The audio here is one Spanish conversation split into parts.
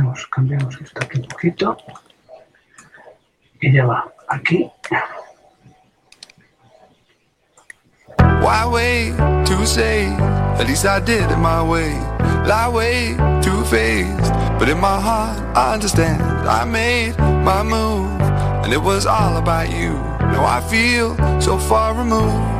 tenemos, cambiamos esto aquí un poquito. Y ya va aquí. Why wait to say? At least I did it my way. Lie way too faced, but in my heart I understand. I made my move, and it was all about you. Now I feel so far removed.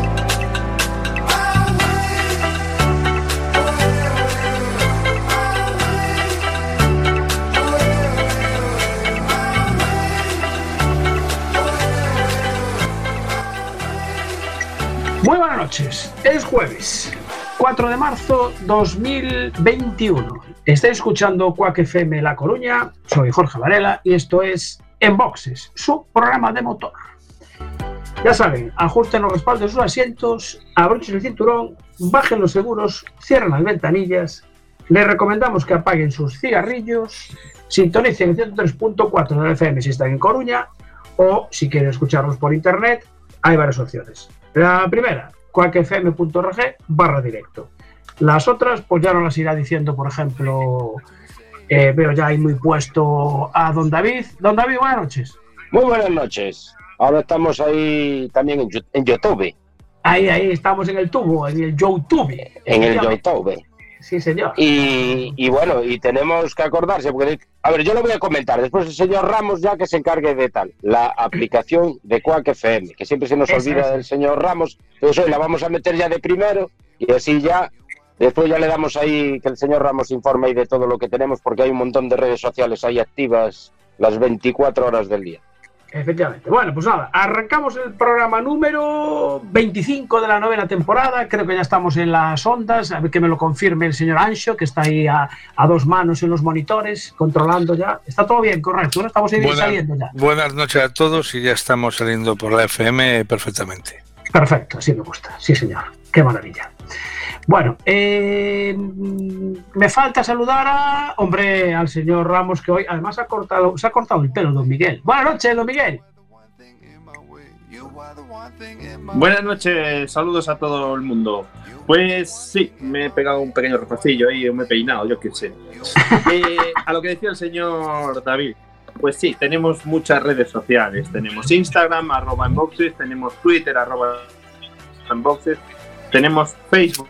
Es jueves, 4 de marzo 2021. Estáis escuchando Quack FM La Coruña. Soy Jorge Varela y esto es En Boxes, su programa de motor. Ya saben, ajusten los respaldos de sus asientos, abrochen el cinturón, bajen los seguros, cierren las ventanillas. Les recomendamos que apaguen sus cigarrillos, sintonicen el 103.4 de FM si están en Coruña o si quieren escucharlos por internet, hay varias opciones. La primera, quackfm.org barra directo. Las otras, pues ya no las irá diciendo, por ejemplo, eh, veo ya ahí muy puesto a don David. Don David, buenas noches. Muy buenas noches. Ahora estamos ahí también en, YouTube. Ahí, ahí estamos en el tubo, en el YouTube. En el. YouTube. Sí, señor. Y, y bueno, y tenemos que acordarse, porque, a ver, yo lo voy a comentar, después el señor Ramos ya que se encargue de tal, la aplicación de Quack FM, que siempre se nos olvida del señor Ramos, entonces hoy la vamos a meter ya de primero y así ya, después ya le damos ahí que el señor Ramos informe ahí de todo lo que tenemos, porque hay un montón de redes sociales ahí activas las 24 horas del día. Efectivamente. Bueno, pues nada, arrancamos el programa número 25 de la novena temporada. Creo que ya estamos en las ondas. A ver que me lo confirme el señor Ancho, que está ahí a, a dos manos en los monitores, controlando ya. Está todo bien, correcto. ¿no? Estamos ahí Buenas, saliendo ya. buenas noches a todos y ya estamos saliendo por la FM perfectamente. Perfecto, así me gusta. Sí, señor. Qué maravilla. Bueno, eh, mm, me falta saludar a, hombre, al señor Ramos, que hoy además ha cortado, se ha cortado el pelo, don Miguel. Buenas noches, don Miguel. Buenas noches, saludos a todo el mundo. Pues sí, me he pegado un pequeño refacillo ahí, me he peinado, yo qué sé. Eh, a lo que decía el señor David, pues sí, tenemos muchas redes sociales. Tenemos Instagram, arroba enboxes, tenemos Twitter, arroba enboxes, tenemos Facebook,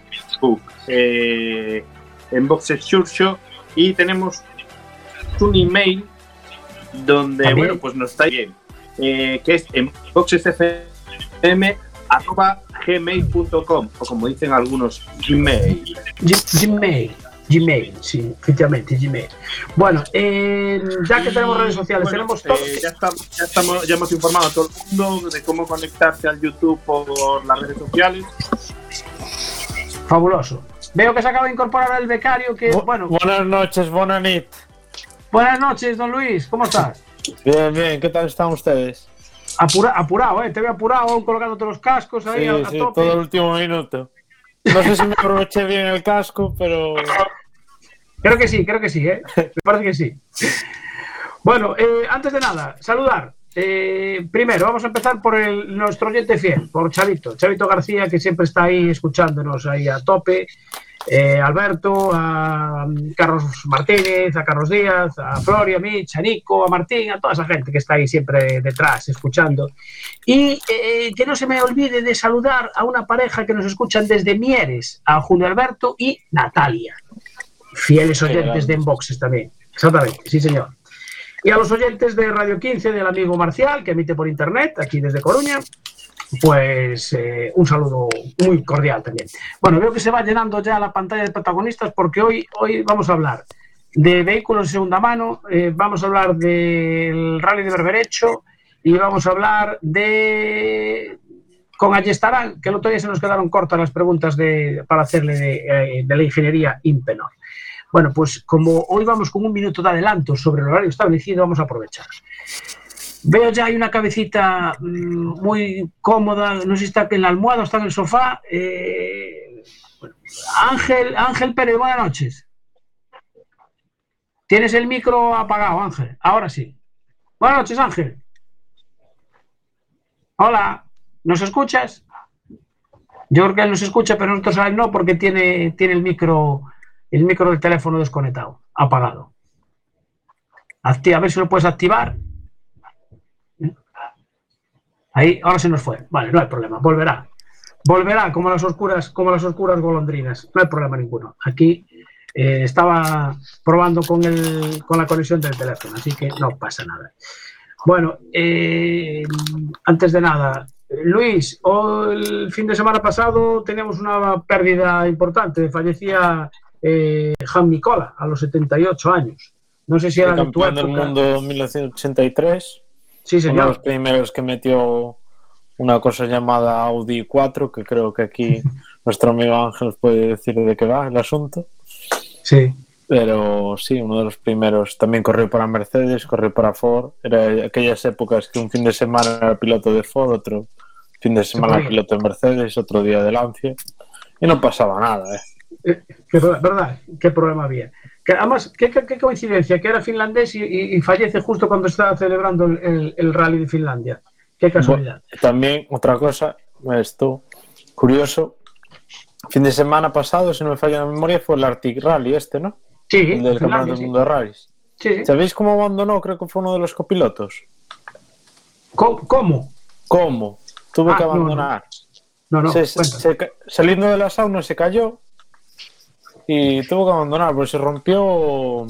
eh, enboxes Churcho, y tenemos un email donde, También. bueno, pues nos está bien, eh, que es enboxesfm arroba gmail.com o como dicen algunos gmail Gmail. Gmail, sí, efectivamente, Gmail. Bueno, eh, ya que tenemos redes sociales, Bueno, tenemos todo. eh, ya, estamos, ya, estamos, ya hemos informado a todo el mundo de cómo conectarse al YouTube por las redes sociales. Fabuloso. Veo que se acaba de incorporar el becario que, Bu- bueno, Buenas noches, Bonanit. buenas noches, don Luis, ¿cómo estás? Bien, bien, ¿qué tal están ustedes? Apura- apurado, ¿eh? Te veo apurado, colgándote los cascos ahí Sí, a, a sí, tope. todo el último minuto. No sé si me aproveché bien el casco, pero Creo que sí, creo que sí, ¿eh? Me parece que sí. Bueno, eh, antes de nada, saludar. Eh, primero, vamos a empezar por el, nuestro oyente fiel, por Chavito. Chavito García, que siempre está ahí escuchándonos ahí a tope. Eh, Alberto, a mm, Carlos Martínez, a Carlos Díaz, a Floria, a Mitch, a Nico, a Martín, a toda esa gente que está ahí siempre detrás, escuchando. Y eh, que no se me olvide de saludar a una pareja que nos escuchan desde Mieres, a Julio Alberto y Natalia fieles oyentes de Enboxes también. Exactamente, sí, señor. Y a los oyentes de Radio 15 del amigo Marcial, que emite por internet, aquí desde Coruña, pues eh, un saludo muy cordial también. Bueno, veo que se va llenando ya la pantalla de protagonistas porque hoy, hoy vamos a hablar de vehículos de segunda mano, eh, vamos a hablar del rally de Berberecho y vamos a hablar de con Ayestarán, que el otro día se nos quedaron cortas las preguntas de, para hacerle de, eh, de la ingeniería Impenor. Bueno, pues como hoy vamos con un minuto de adelanto sobre el horario establecido, vamos a aprovechar. Veo ya hay una cabecita mm, muy cómoda, no sé si está en la almohada o está en el sofá. eh, Ángel, Ángel Pérez, buenas noches. Tienes el micro apagado, Ángel. Ahora sí. Buenas noches, Ángel. Hola, ¿nos escuchas? Yo creo que él nos escucha, pero nosotros a él no, porque tiene, tiene el micro, el micro del teléfono desconectado, apagado. A ver si lo puedes activar. Ahí, ahora se nos fue. Vale, no hay problema, volverá. Volverá como las oscuras, como las oscuras golondrinas. No hay problema ninguno. Aquí eh, estaba probando con, el, con la conexión del teléfono, así que no pasa nada. Bueno, eh, antes de nada, Luis, el fin de semana pasado teníamos una pérdida importante. Fallecía eh, Jan Nicola a los 78 años. No sé si era tu campeón del mundo en 1983. Sí, Uno de los señor. primeros que metió una cosa llamada Audi 4, que creo que aquí nuestro amigo Ángel puede decir de qué va el asunto. Sí. Pero sí, uno de los primeros. También corrió para Mercedes, corrió para Ford. Era aquellas épocas que un fin de semana era piloto de Ford, otro fin de semana piloto de Mercedes, otro día de Lancia. Y no pasaba nada, ¿eh? Eh, ¿Verdad? ¿Qué problema había? Que además, qué, qué- qué coincidencia, que era finlandés y, y- y fallece justo cuando estaba celebrando el, el- el rally de Finlandia. Qué casualidad. También otra cosa, esto curioso. Fin de semana pasado, si no me falla la memoria, fue el Arctic Rally este, ¿no? Sí, El del Campeonato del sí. Mundo de Rallys. Sí, sí. ¿Sabéis cómo abandonó? Creo que fue uno de los copilotos. ¿Cómo? cómo? Tuvo Ah, que no, no. abandonar. No, no, Se- cuenta. se ca- saliendo de la sauna se cayó y tuvo que abandonar porque se rompió.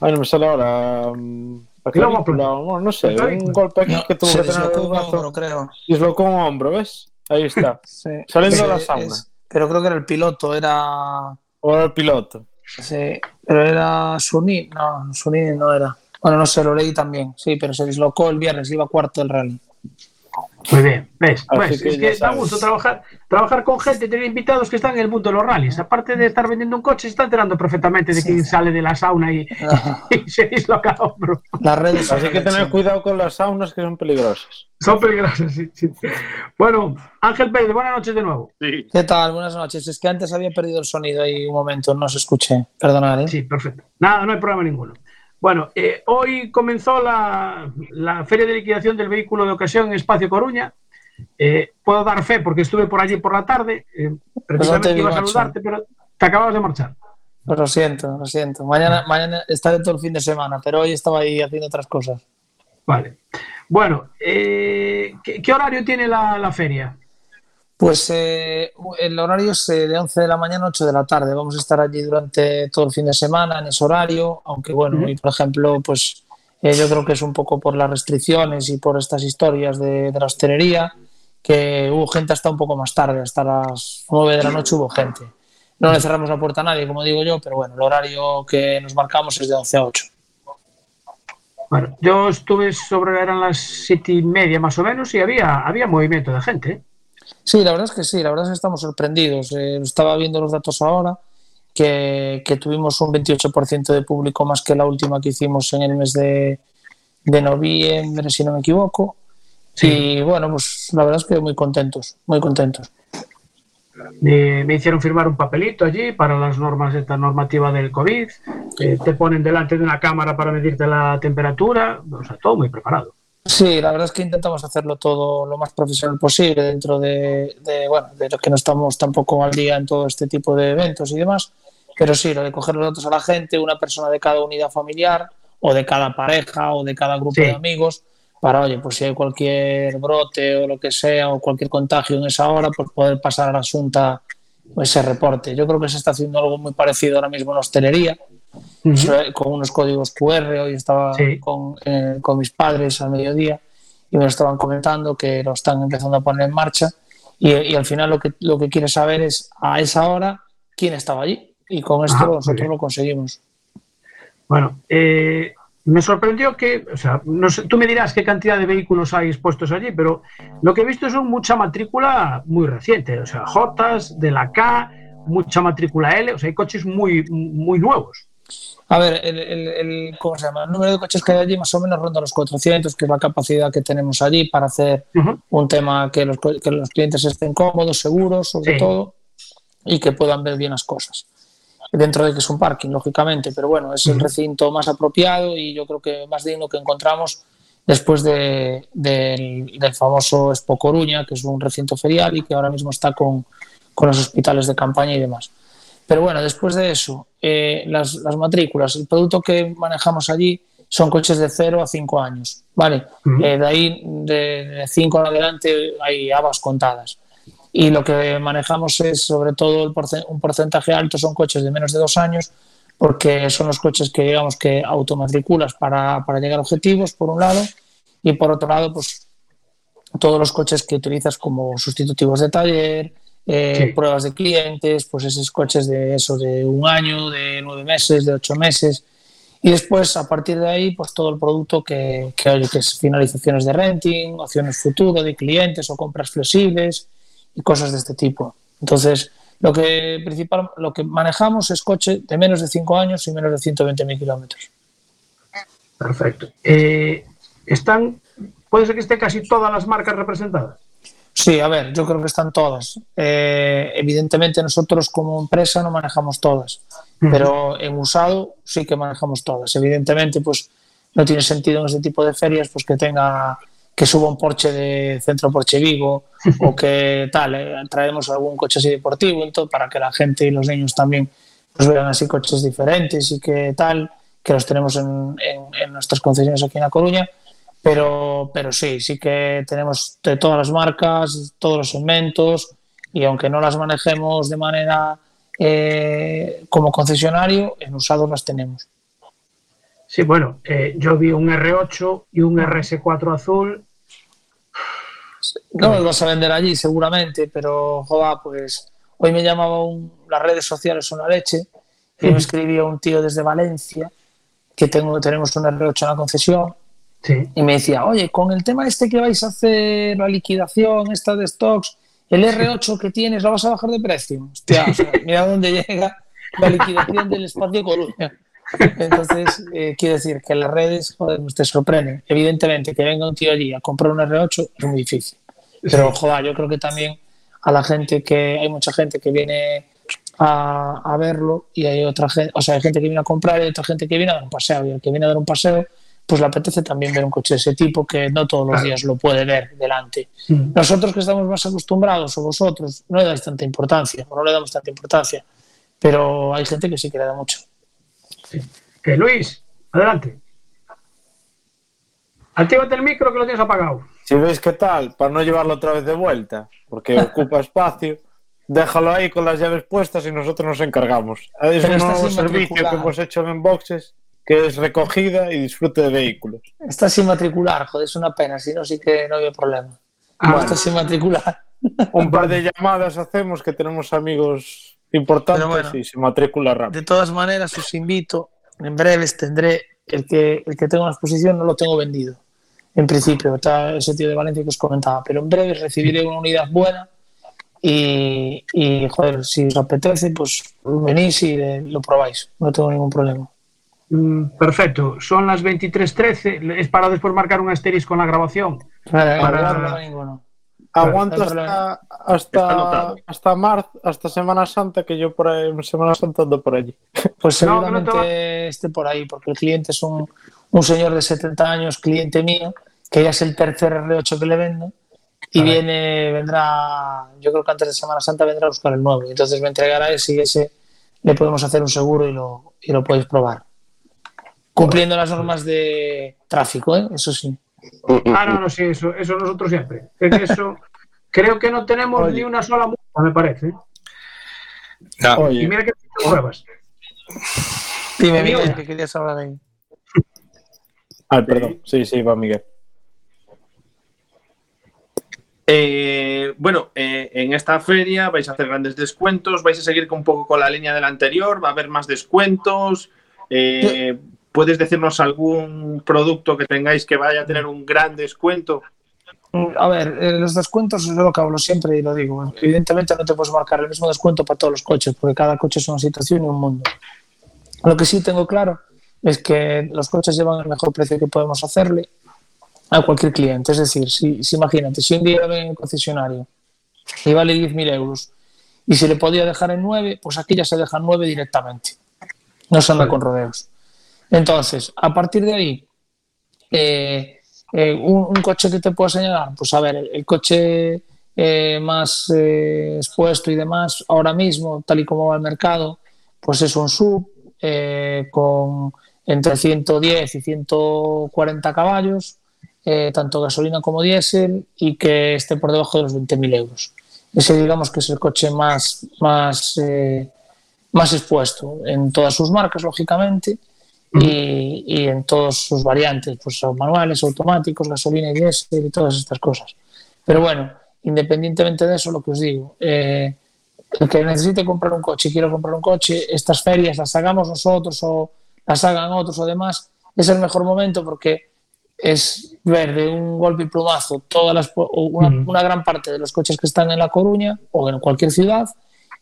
Ay, no me sale ahora. mm, clavícula, bueno, no sé, La clavícula. un golpe aquí No, que tuvo que tener un hombro, creo. Dislocó un hombro, ¿ves? Ahí está. Sí. Saliendo de la sauna. es- pero creo que era el piloto, era. Ahora el piloto. Sí, pero era Suní. No, Suní no era. Bueno, no sé, lo leí también. Sí, pero se dislocó el viernes, iba cuarto del rally. Muy bien, ¿ves? Pues, que es que da gusto trabajar, trabajar con gente, tener invitados que están en el mundo de los rallies. Aparte de estar vendiendo un coche, se está enterando perfectamente de quién sale de la sauna y, y se disloca el hombro. Las redes Así que tener cuidado con las saunas que son peligrosas. Son peligrosos, sí, sí. Bueno, Ángel Pérez, buenas noches de nuevo. Sí. ¿Qué tal? Buenas noches. Es que antes había perdido el sonido ahí un momento, no se escuché. Perdonad, ¿eh? Sí, perfecto. Nada, no hay problema ninguno. Bueno, eh, hoy comenzó la, la feria de liquidación del vehículo de ocasión en Espacio Coruña. Eh, puedo dar fe porque estuve por allí por la tarde. eh, precisamente iba a saludarte, pero te acababas de marchar. Pues lo siento, lo siento. Mañana, mañana estaré todo el fin de semana, pero hoy estaba ahí haciendo otras cosas. Vale. Bueno, ¿qué, qué horario tiene la, la feria? Pues eh, el horario es eh, de 11 de la mañana a 8 de la tarde. Vamos a estar allí durante todo el fin de semana en ese horario, aunque bueno, hoy, por ejemplo, pues eh, yo creo que es un poco por las restricciones y por estas historias de, de la hostelería, que hubo gente hasta un poco más tarde, hasta las 9 de la noche hubo gente. No le cerramos la puerta a nadie, como digo yo, pero bueno, el horario que nos marcamos es de 11 a 8. Bueno, yo estuve sobre, eran las siete y media más o menos, y había, había movimiento de gente. ¿eh? Sí, la verdad es que sí, la verdad es que estamos sorprendidos. Eh, estaba viendo los datos ahora, que, que tuvimos un 28% de público más que la última que hicimos en el mes de, de noviembre, si no me equivoco. Y bueno, pues la verdad es que muy contentos, muy contentos. Me, me hicieron firmar un papelito allí para las normas, esta normativa del COVID. eh, te ponen delante de una cámara para medirte la temperatura. O sea, todo muy preparado. Sí, la verdad es que intentamos hacerlo todo lo más profesional posible dentro de, de, bueno, de lo que no estamos tampoco al día en todo este tipo de eventos y demás. Pero sí, lo de coger los datos a la gente, una persona de cada unidad familiar o de cada pareja o de cada grupo Sí. de amigos, para, oye, pues si hay cualquier brote o lo que sea o cualquier contagio en esa hora, pues poder pasar a la asunta ese reporte. Yo creo que se está haciendo algo muy parecido ahora mismo en la hostelería, sobre- con unos códigos QR. Hoy estaba Sí. con, eh, con mis padres al mediodía y me lo estaban comentando que lo están empezando a poner en marcha. Y, y al final lo que, lo que quiere saber es a esa hora quién estaba allí. Y con esto Ajá, nosotros lo conseguimos. Bueno, eh, me sorprendió que, o sea, no sé, tú me dirás qué cantidad de vehículos hay expuestos allí, pero lo que he visto son mucha matrícula muy reciente, o sea, Jotas, de la K, mucha matrícula L, o sea, hay coches muy, muy nuevos. A ver, el, el- el- ¿cómo se llama? El número de coches que hay allí más o menos ronda los 400, que es la capacidad que tenemos allí para hacer un tema que los, que los clientes estén cómodos, seguros, sobre Sí. todo, y que puedan ver bien las cosas. dentro de que es un parking, lógicamente, pero bueno, es el recinto más apropiado y yo creo que más digno que encontramos después de, del, del famoso Expo Coruña, que es un recinto ferial y que ahora mismo está con, con los hospitales de campaña y demás. Pero bueno, después de eso, eh, las, las, matrículas, el producto que manejamos allí son coches de 0 a 5 años, ¿vale? Uh -huh. eh, de ahí, de 5 en adelante, hay habas contadas. Y lo que manejamos es, sobre todo, el un porcentaje alto son coches de menos de 2 años, porque son los coches que, digamos, que automatriculas para, para llegar a objetivos, por un lado, y por otro lado, pues todos los coches que utilizas como sustitutivos de taller, eh, sí. pruebas de clientes, pues esos coches de eso, de un año, de nueve meses, de ocho meses. Y después, a partir de ahí, pues todo el producto que, que hay, que es finalizaciones de renting, opciones futuro de clientes o compras flexibles y cosas de este tipo. Entonces, lo que, principal, lo que manejamos es coche de menos de 5 años y menos de 120.000 kilómetros. Perfecto. Eh, ¿Están, puede ser que estén casi todas las marcas representadas? Sí, a ver, yo creo que están todas. Eh, evidentemente nosotros como empresa no manejamos todas, uh -huh. pero en usado sí que manejamos todas. Evidentemente, pues no tiene sentido en este tipo de ferias pues que tenga que suba un Porsche de Centro Porsche Vigo o que tal, eh, traemos algún coche así deportivo todo, para que la gente y los niños también pues vean así coches diferentes y que tal, que los tenemos en, en, en nuestras concesiones aquí en La Coruña pero, pero sí, sí que tenemos de todas las marcas, todos los segmentos y aunque no las manejemos de manera eh, como concesionario, en usados las tenemos. Sí, bueno, eh, yo vi un R8 y un RS4 azul. No los vas a vender allí seguramente, pero joder, pues hoy me llamaba un, las redes sociales una leche y me escribía un tío desde Valencia que tengo, tenemos un R8 en la concesión Sí. Y me decía, oye, con el tema este que vais a hacer, la liquidación esta de stocks, el R8 que tienes, ¿lo vas a bajar de precio? Hostia, o sea, mira dónde llega la liquidación del espacio Coruña. Entonces, eh, quiero decir que las redes, joder, te sorprenden. Evidentemente, que venga un tío allí a comprar un R8 es muy difícil. Pero, joder, yo creo que también a la gente que, hay mucha gente que viene a, a verlo y hay otra gente, o sea, hay gente que viene a comprar y hay otra gente que viene a dar un paseo. Y el que viene a dar un paseo pues le apetece también ver un coche de ese tipo que no todos los días lo puede ver delante. Mm. Nosotros que estamos más acostumbrados o vosotros no le dais tanta importancia o no le damos tanta importancia, pero hay gente que sí que le da mucho. Sí. Eh, Luis, adelante. Actívate el micro que lo tienes apagado. Si veis qué tal, para no llevarlo otra vez de vuelta, porque ocupa espacio, déjalo ahí con las llaves puestas y nosotros nos encargamos. Es un nuevo servicio que hemos hecho en boxes que es recogida y disfrute de vehículos. Está sin matricular, joder, es una pena, si no, sí que no había problema. Ah, bueno, está sin matricular. Un par de llamadas hacemos que tenemos amigos importantes bueno, y se matricula rápido. De todas maneras, os invito, en breves tendré el que, el que tengo en la exposición, no lo tengo vendido. En principio, está ese tío de Valencia que os comentaba, pero en breves recibiré una unidad buena y, y joder, si os apetece, pues venís y lo probáis, no tengo ningún problema. Mm, perfecto, son las 23.13. Es para después marcar un asterisco con la grabación. Vale, para... para... Aguanto hasta, hasta, hasta marzo, hasta Semana Santa, que yo por ahí, Semana Santa ando por allí. Pues seguramente no, no te... esté por ahí, porque el cliente es un, un, señor de 70 años, cliente mío, que ya es el tercer R8 que le vendo, y viene, vendrá, yo creo que antes de Semana Santa vendrá a buscar el nuevo. Entonces me entregará ese y ese le podemos hacer un seguro y lo, y lo podéis probar cumpliendo las normas de tráfico, ¿eh? eso sí. Ah, no, no, sí, eso, eso nosotros siempre. Eso, creo que no tenemos Oye. ni una sola multa, me parece. No. Oye. Y mira que pruebas. Dime, Miguel, que querías hablar ahí. Ah, perdón. Sí, sí, va Miguel. Eh, bueno, eh, en esta feria vais a hacer grandes descuentos, vais a seguir un poco con la línea del anterior, va a haber más descuentos. Eh, ¿Puedes decirnos algún producto que tengáis que vaya a tener un gran descuento? A ver, eh, los descuentos es lo que hablo siempre y lo digo. Evidentemente no te puedes marcar el mismo descuento para todos los coches, porque cada coche es una situación y un mundo. Lo que sí tengo claro es que los coches llevan el mejor precio que podemos hacerle a cualquier cliente. Es decir, si, si imagínate, si un día ven en el concesionario y vale 10.000 euros y si le podía dejar en 9, pues aquí ya se deja en 9 directamente. No se anda con rodeos. Entonces, a partir de ahí, eh, eh, un, coche que te puedo señalar, pues a ver, el, coche eh, más expuesto y demás, ahora mismo, tal y como va el mercado, pues es un sub con entre 110 y 140 caballos, tanto gasolina como diésel, y que esté por debajo de los 20.000 euros. Ese digamos que es el coche más, más, más expuesto en todas sus marcas, lógicamente, y, en todas sus variantes, pues manuales, automáticos, gasolina y diésel y todas estas cosas. Pero bueno, independientemente de eso, lo que os digo, eh, el que necesite comprar un coche quiero comprar un coche, estas ferias las hagamos nosotros o las hagan otros o demás, es el mejor momento porque es ver de un golpe y plumazo todas las, una, una gran parte de los coches que están en La Coruña o en cualquier ciudad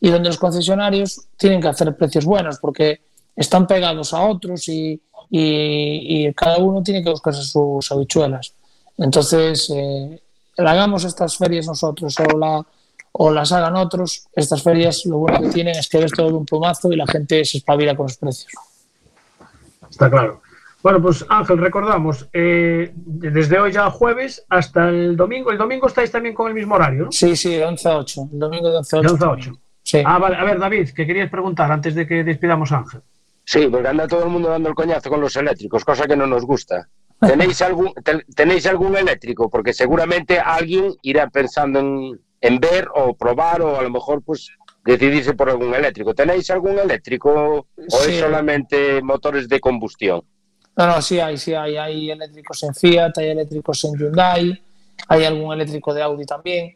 y donde los concesionarios tienen que hacer precios buenos porque están pegados a otros y, y, cada uno tiene que buscarse sus habichuelas. Entonces, eh, hagamos estas ferias nosotros o, la, o las hagan otros, estas ferias lo bueno que tienen es que ves todo de un plumazo y la gente se espabila con los precios. Está claro. Bueno, pues Ángel, recordamos, eh, desde hoy ya jueves hasta el domingo. ¿El domingo estáis también con el mismo horario? Sí, sí, de 11 a 8. El domingo de 11 a 8. 8. Sí. Ah, vale. A ver, David, ¿qué querías preguntar antes de que despidamos a Ángel? Sí, porque anda todo el mundo dando el coñazo con los eléctricos, cosa que no nos gusta. ¿Tenéis algún, ¿tenéis algún eléctrico? Porque seguramente alguien irá pensando en, en ver o probar o a lo mejor pues decidirse por algún eléctrico. ¿Tenéis algún eléctrico o es solamente motores de combustión? No, no, sí hay, sí hay. Hay eléctricos en Fiat, hay eléctricos en Hyundai, hay algún eléctrico de Audi también.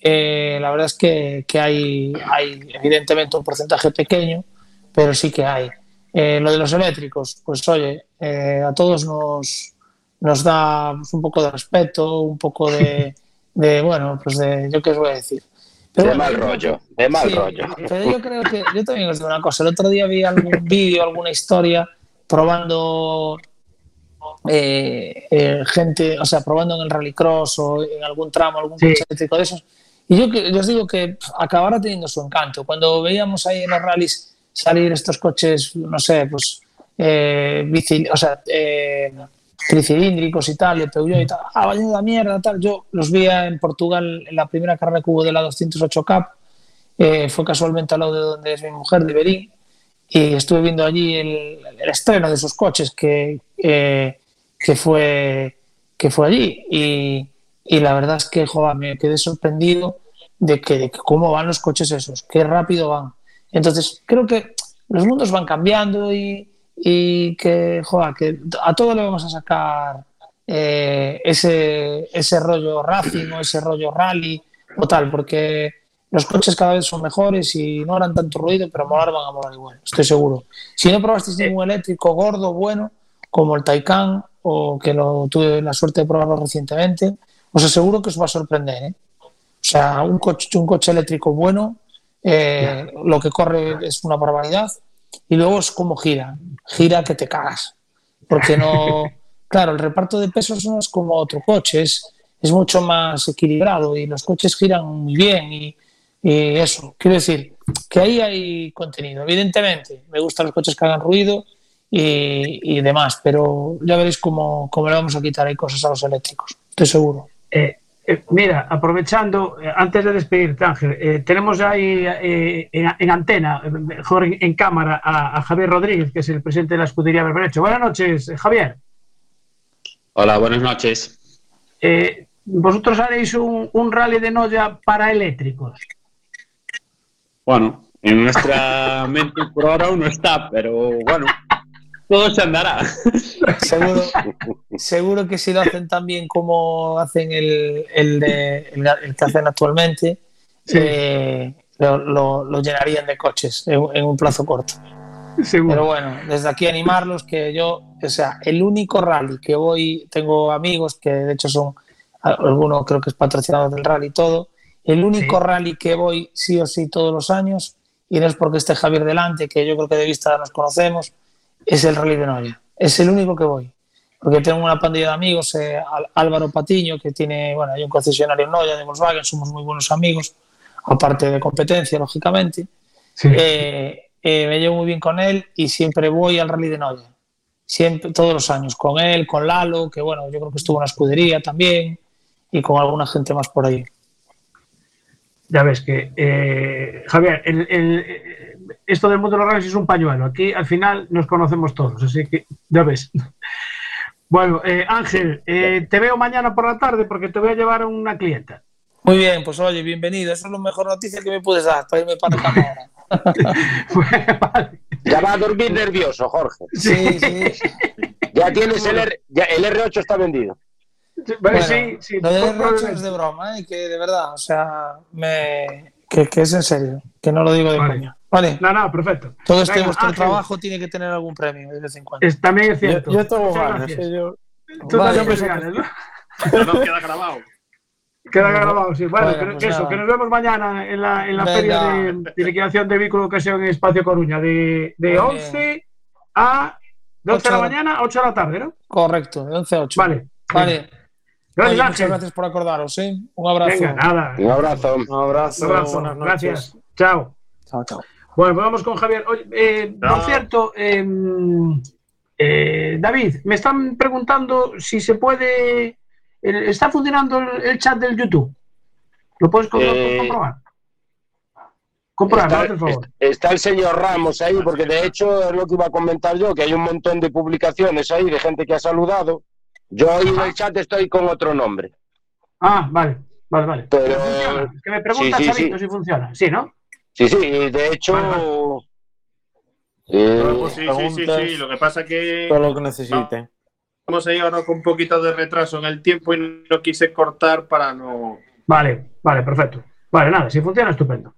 Eh, la verdad es que, que hay, hay evidentemente un porcentaje pequeño, pero sí que hay. Eh, lo de los eléctricos, pues oye, eh, a todos nos, nos da pues, un poco de respeto, un poco de, bueno, pues de, yo qué os voy a decir. de mal rollo, de mal rollo. Pero yo creo que, yo también os digo una cosa, el otro día vi algún vídeo, alguna historia probando eh, gente, o sea, probando en el rallycross o en algún tramo, algún coche eléctrico de esos. Y yo, yo os digo que acabará teniendo su encanto. Cuando veíamos ahí en los rallies salir estos coches, no sé, pues, eh, o sea, eh, tricilíndricos y tal, de Peugeot y tal, ah, vaya la mierda, tal. Yo los vi en Portugal en la primera carrera que hubo de la 208 Cup, eh, fue casualmente al lado de donde es mi mujer, de Berín, y estuve viendo allí el, estreno de esos coches que, que, fue, que fue allí. Y, y la verdad es que, joder, me quedé sorprendido de que, de cómo van los coches esos, qué rápido van. Entonces, creo que los mundos van cambiando y, que, que a todo le vamos a sacar eh, ese, ese rollo racing o ese rollo rally o tal, porque los coches cada vez son mejores y no harán tanto ruido, pero molar van a molar igual, estoy seguro. Si no probasteis ningún eléctrico gordo, bueno, como el Taycan, o que lo tuve la suerte de probarlo recientemente, os aseguro que os va a sorprender. ¿eh? O sea, un coche, un coche eléctrico bueno eh, lo que corre es una barbaridad y luego es como gira, gira que te cagas, porque no, claro, el reparto de pesos no es como otro coche, es, es mucho más equilibrado y los coches giran muy bien y, eso, quiero decir que ahí hay contenido, evidentemente, me gustan los coches que hagan ruido y, demás, pero ya veréis cómo, cómo, le vamos a quitar ahí cosas a los eléctricos, estoy seguro. Eh, eh, mira, aprovechando, eh, antes de despedirte, Ángel, eh, tenemos ahí en, antena, mejor en, cámara, a, Javier Rodríguez, que es el presidente de la escudería Berberecho. Buenas noches, Javier. Hola, buenas noches. ¿Vosotros haréis un, un, rally de Noya para eléctricos? Bueno, en nuestra mente por ahora aún no está, pero bueno, todo se andará. Seguro, que si lo hacen tan bien como hacen el, el, que hacen actualmente, eh, lo, llenarían de coches en, un plazo corto. Pero bueno, desde aquí animarlos que yo, o sea, el único rally que voy, tengo amigos que de hecho son, algunos creo que es patrocinado del rally y todo, el único rally que voy sí o sí todos los años, y no es porque esté Javier delante, que yo creo que de vista nos conocemos, es el Rally de Noya. Es el único que voy. Porque tengo una pandilla de amigos, eh, Álvaro Patiño, que tiene, bueno, hay un concesionario en Noya de Volkswagen, somos muy buenos amigos. aparte de competencia, lógicamente. Sí. Eh, eh, me llevo muy bien con él y siempre voy al Rally de Noya. Siempre, todos los años, con él, con Lalo, que bueno, yo creo que estuvo en la escudería también, y con alguna gente más por ahí. Ya ves que, eh, Javier, el- el- esto del mundo de los rallies es un pañuelo. Aquí al final nos conocemos todos, así que ya ves. Bueno, eh, Ángel, eh, te veo mañana por la tarde porque te voy a llevar a una clienta. Muy bien, pues oye, bienvenido. Eso es la mejor noticia que me puedes dar para irme para la vale. Ya va a dormir nervioso, Jorge. Sí, sí. Ya tienes el, R- ya, el R8 está vendido. Vale, Bueno, sí, sí, lo de probablemente. Rocho es de broma, ¿eh? que de verdad, o sea, me... que, que es en serio, que no lo digo de Vale. coña. Vale, No, no, perfecto. todo este Venga, vuestro Ángel, trabajo tiene que tener algún premio de vez en cuando. es- también es Yo, cierto. yo tengo Muchas ganas. eh, yo- Tú Vale. también ganas, ¿no? No queda grabado. Queda grabado, sí. Bueno, pues que eso, que nos vemos mañana en la, en la feria de, de liquidación de vehículo ocasión en Espacio Coruña, de, de Muy 11 a 12 de la mañana a 8 de la tarde, ¿no? Correcto, de 11 a 8. Vale. Vale. Gracias, Oye, muchas gracias por acordaros, ¿eh? Un abrazo. Venga, nada. Un abrazo. Un abrazo, Un abrazo. buenas noches. Gracias. Chao. Chao, chao. Bueno, pues vamos con Javier. Oye, eh, por Chao. cierto, eh, eh, David, me están preguntando si se puede. ¿Está funcionando el, el chat del YouTube? ¿Lo puedes Eh, comprobar? Comprobar, Está, por favor. está el señor Ramos ahí, porque de hecho es lo que iba a comentar yo, que hay un montón de publicaciones ahí de gente que ha saludado. Yo ahí en el chat estoy con otro nombre. Ah, vale, vale, vale. Pero- funciona. Que me pregunta sí, sí. si funciona. Sí, ¿no? Sí, sí, de hecho... Eh, Pues sí, sí, sí, sí. Lo que pasa es que Todo lo que necesiten. estamos ahí ahora con un poquito de retraso en el tiempo y no quise cortar para no. Vale, vale, perfecto. Vale, nada, si funciona, estupendo.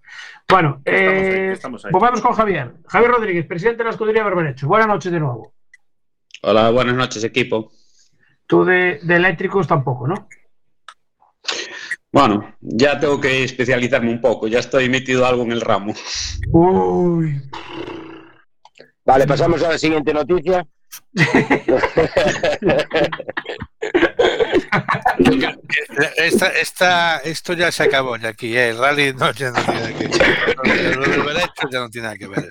Bueno, Estamos ahí, eh, estamos ahí. pues vamos con Javier. Javier Rodríguez, presidente de la escudería Berberecho. Buenas noches de nuevo. Hola, buenas noches, equipo. Tú de, de eléctricos tampoco, ¿no? Bueno, ya tengo que especializarme un poco, ya estoy metido algo en el ramo. Uy, Vale, pasamos a la siguiente noticia. Esta, esta, esto ya se acabó ya aquí, ¿eh? el rally no, ya no tiene que ver. Lo del derecho ya no tiene nada que ver.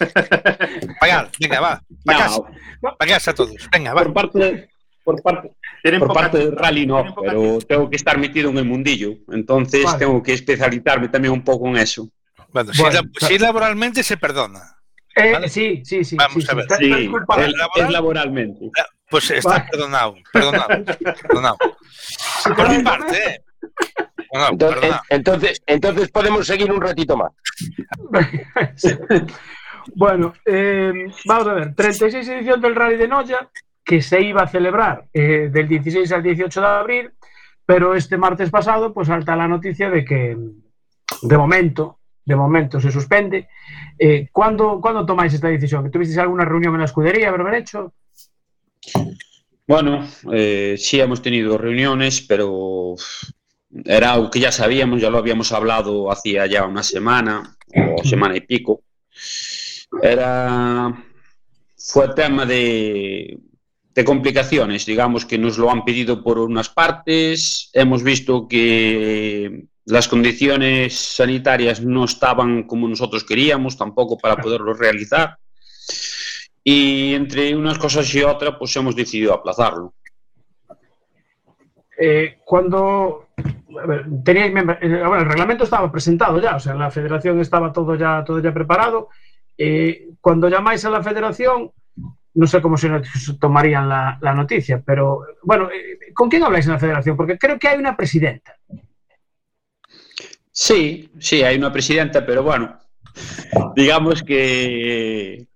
Pagar, venga, va, para casa, No, casa todos, venga, va. por parte, por parte, Tienen por parte del rally no, pero tengo que estar metido en el mundillo, entonces Vale. tengo que especializarme también un poco en eso. Bueno, si, Bueno, la- si laboralmente se perdona, Eh, Vale. sí, sí, sí. Vamos sí, a ver. Está- Sí, es, laboral- es laboralmente. pues está Vale. perdonado, perdonado, perdonado. Por mi parte, ¿eh? No, no, Entonces, perdonado. entonces, entonces podemos seguir un ratito más. bueno, eh, vamos a ver. 36 edición del Rally de Noya, que se iba a celebrar eh, del 16 al 18 de abril, pero este martes pasado, pues salta la noticia de que de momento, de momento se suspende. Eh, ¿cuándo, ¿Cuándo tomáis esta decisión? ¿Tuvisteis alguna reunión en la escudería, haber hecho? Bueno, eh, sí hemos tenido reuniones, pero era algo que ya sabíamos, ya lo habíamos hablado hacía ya una semana o semana y pico. Era fue tema de, de complicaciones, digamos que nos lo han pedido por unas partes, hemos visto que las condiciones sanitarias no estaban como nosotros queríamos tampoco para poderlo realizar y entre unas cosas y otras pues hemos decidido aplazarlo. Eh, cuando a ver, teníais eh, bueno, el reglamento estaba presentado ya, o sea, en la federación estaba todo ya todo ya preparado. Eh, cuando llamáis a la federación, no sé cómo se tomarían la, la noticia, pero bueno, eh, ¿con quién habláis en la federación? Porque creo que hay una presidenta. Sí, sí, hay una presidenta, pero bueno, digamos que,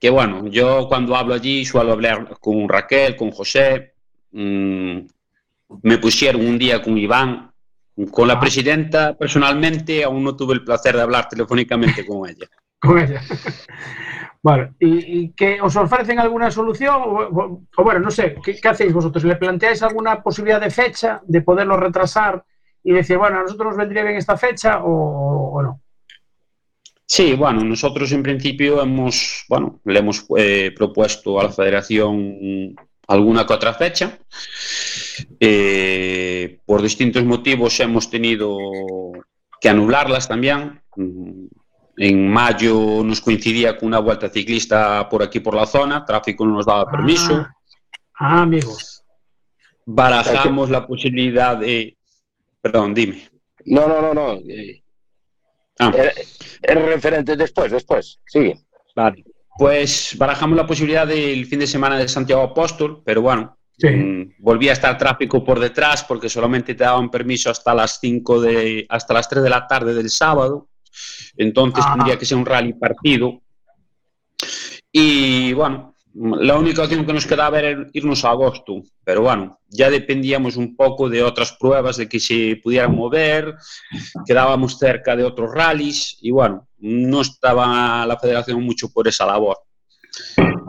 que bueno, yo cuando hablo allí suelo hablar con Raquel, con José, mm, me pusieron un día con Iván, con la Ah. presidenta personalmente aún no tuve el placer de hablar telefónicamente con ella. con ella. Bueno, ¿y, y que os ofrecen alguna solución? O, bueno, no sé, ¿qué, hacéis vosotros? ¿Le planteáis alguna posibilidad de fecha, de poderlo retrasar y decir, bueno, a nosotros nos vendría bien esta fecha o, o no? Sí, bueno, nosotros en principio hemos, bueno, le hemos eh, propuesto a la federación alguna que otra fecha. Eh, por distintos motivos hemos tenido que anularlas también. En mayo nos coincidía con una vuelta ciclista por aquí por la zona, tráfico no nos daba permiso. Ah, ah amigos. Barajamos la posibilidad de. Perdón, dime. No, no, no, no. Eh, ah. El, referente después, después. Sigue. Vale. Pues barajamos la posibilidad del fin de semana de Santiago Apóstol, pero bueno, mm, volvía a estar tráfico por detrás porque solamente te daban permiso hasta las 5 de hasta las 3 de la tarde del sábado. Entonces ah. tendría que ser un rally partido. Y bueno, la única opción que nos quedaba era irnos a agosto, pero bueno, ya dependíamos un poco de otras pruebas, de que se pudieran mover, quedábamos cerca de otros rallies y bueno, no estaba la federación mucho por esa labor.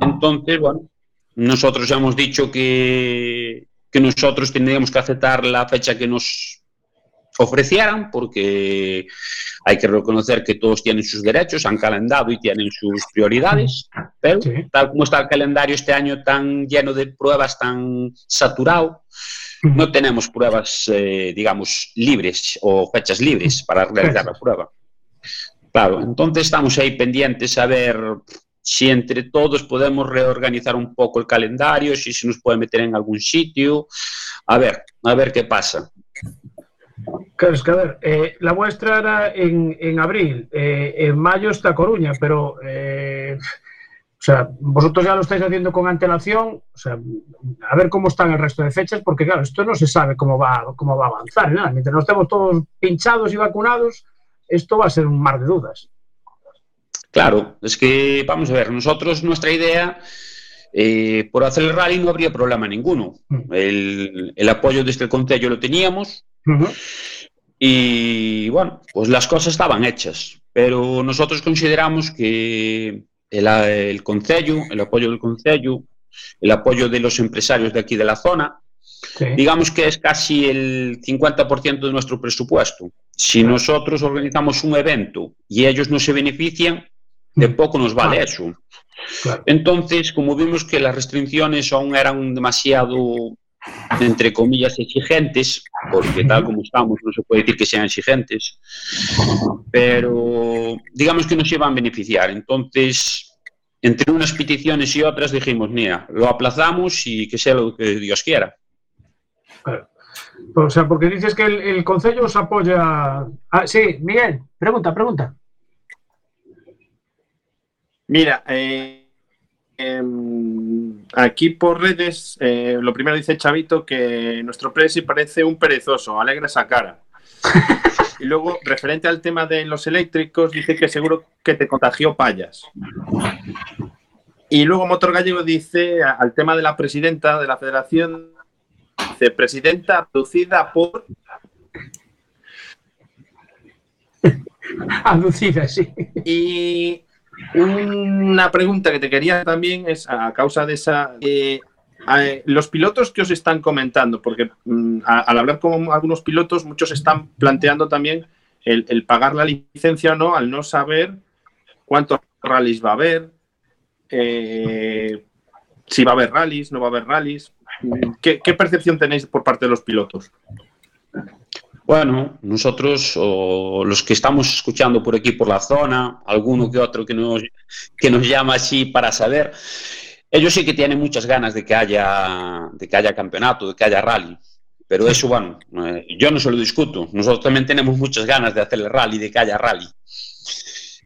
Entonces, bueno, nosotros ya hemos dicho que, que nosotros tendríamos que aceptar la fecha que nos ofrecieran, porque hay que reconocer que todos tienen sus derechos, han calendado y tienen sus prioridades, pero sí. tal como está el calendario este año tan lleno de pruebas, tan saturado, no tenemos pruebas, eh, digamos, libres o fechas libres para realizar la prueba. Claro, entonces estamos ahí pendientes a ver si entre todos podemos reorganizar un poco el calendario, si se nos puede meter en algún sitio, a ver, a ver qué pasa. Claro, es que a ver, eh, la muestra era en, en abril, eh, en mayo está Coruña, pero eh, o sea, vosotros ya lo estáis haciendo con antelación, o sea, a ver cómo están el resto de fechas, porque claro, esto no se sabe cómo va, cómo va a avanzar, nada. mientras no estemos todos pinchados y vacunados, esto va a ser un mar de dudas. Claro, es que vamos a ver, nosotros nuestra idea por hacer el rally no habría problema ninguno. Mm. El, el apoyo desde el Consejo lo teníamos, y bueno, pues las cosas estaban hechas, pero nosotros consideramos que el, el Concello, el apoyo del Concello, el apoyo de los empresarios de aquí de la zona, digamos que es casi el 50% de nuestro presupuesto. Si nosotros organizamos un evento y ellos no se benefician, de poco nos vale eso. Entonces, como vimos que las restricciones aún eran demasiado entre comillas, exigentes, porque tal como estamos no se puede decir que sean exigentes, pero digamos que nos iban a beneficiar. Entonces, entre unas peticiones y otras dijimos, mira, lo aplazamos y que sea lo que Dios quiera. O sea, porque dices que el, el Consejo os apoya... Ah, sí, Miguel, pregunta, pregunta. Mira, eh, Em, aquí por redes, eh, lo primero dice Chavito que nuestro presi parece un perezoso, alegra esa cara. Y luego, referente al tema de los eléctricos, dice que seguro que te contagió payas. Y luego Motor Gallego dice al tema de la presidenta de la federación, dice presidenta producida por... Aducida, sí. Y una pregunta que te quería también es a causa de esa... Eh, los pilotos que os están comentando, porque mm, al hablar con algunos pilotos, muchos están planteando también el, pagar la licencia o no, al no saber cuántos rallies va a haber, eh, si va a haber rallies, no va a haber rallies. ¿Qué, ¿Qué, percepción tenéis por parte de los pilotos? Bueno, nosotros, o los que estamos escuchando por aquí, por la zona, alguno que otro que nos, que nos llama así para saber, ellos sí que tienen muchas ganas de que haya, de que haya campeonato, de que haya rally. Pero eso, bueno, eh, yo no se lo discuto. Nosotros también tenemos muchas ganas de hacer el rally, de que haya rally.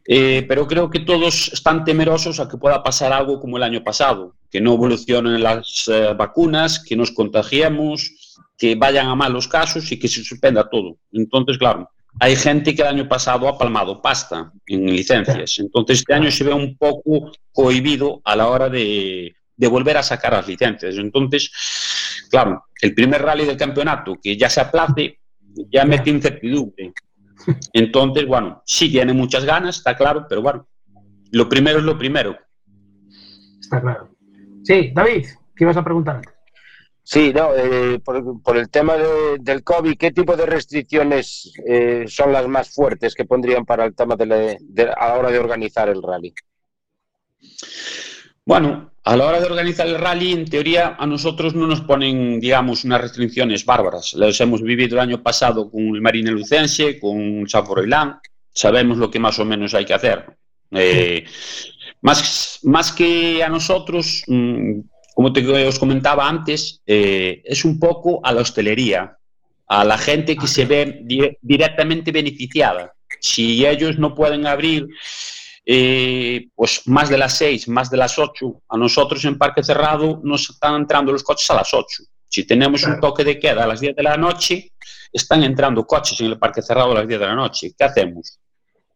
Eh, pero creo que todos están temerosos a que pueda pasar algo como el año pasado, que no evolucionen las eh, vacunas, que nos contagiemos, que vayan a malos casos y que se suspenda todo. Entonces, claro, hay gente que el año pasado ha palmado pasta en licencias. Entonces, este año se ve un poco cohibido a la hora de, volver a sacar las licencias. Entonces, claro, el primer rally del campeonato que ya se aplace, ya mete incertidumbre. Entonces, bueno, sí tiene muchas ganas, está claro, pero bueno, lo primero es lo primero. Está claro. Sí, David, ¿qué ibas a preguntar Sí, no, eh, por, el tema del COVID, ¿qué tipo de restricciones eh, son las más fuertes que pondrían para el tema de, la, a la hora de organizar el rally? Bueno, a la hora de organizar el rally, en teoría, a nosotros no nos ponen, digamos, unas restricciones bárbaras. Las hemos vivido el año pasado con el Marine Lucense, con San Foroilán. Sabemos lo que más o menos hay que hacer. Eh, más, más que a nosotros, mm, como te, os comentaba antes, eh, es un poco a la hostelería, a la gente que se ve di directamente beneficiada. Si ellos no pueden abrir eh, pues más de las 6, más de las 8, a nosotros en Parque Cerrado nos están entrando los coches a las 8. Si tenemos un toque de queda a las 10 de la noche, están entrando coches en el Parque Cerrado a las 10 de la noche. ¿Qué hacemos?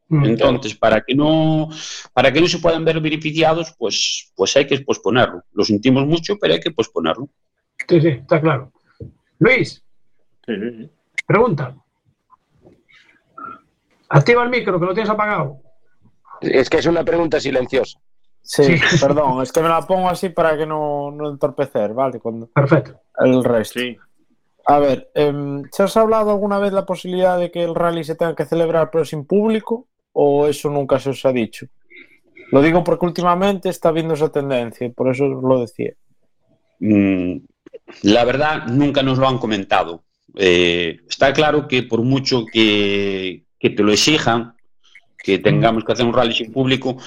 Mm, Entonces, para que no para que no se puedan ver beneficiados, pues, pues hay que posponerlo. Lo sentimos mucho, pero hay que posponerlo. Sí, sí, está claro. Luis, pregunta. Activa el micro, que lo tienes apagado. Es que es una pregunta silenciosa. Sí, perdón, es que me la pongo así para que no, no entorpecer, ¿vale? Cuando Perfecto. El resto. Sí. A ver, eh, ¿se has hablado alguna vez la posibilidad de que el rally se tenga que celebrar pero sin público? ¿O eso nunca se os ha dicho? Lo digo porque últimamente está viendo esa tendencia por eso lo decía. Mm, la verdad, nunca nos lo han comentado. Eh, está claro que por mucho que, que te lo exijan, que tengamos que hacer un rally sin público,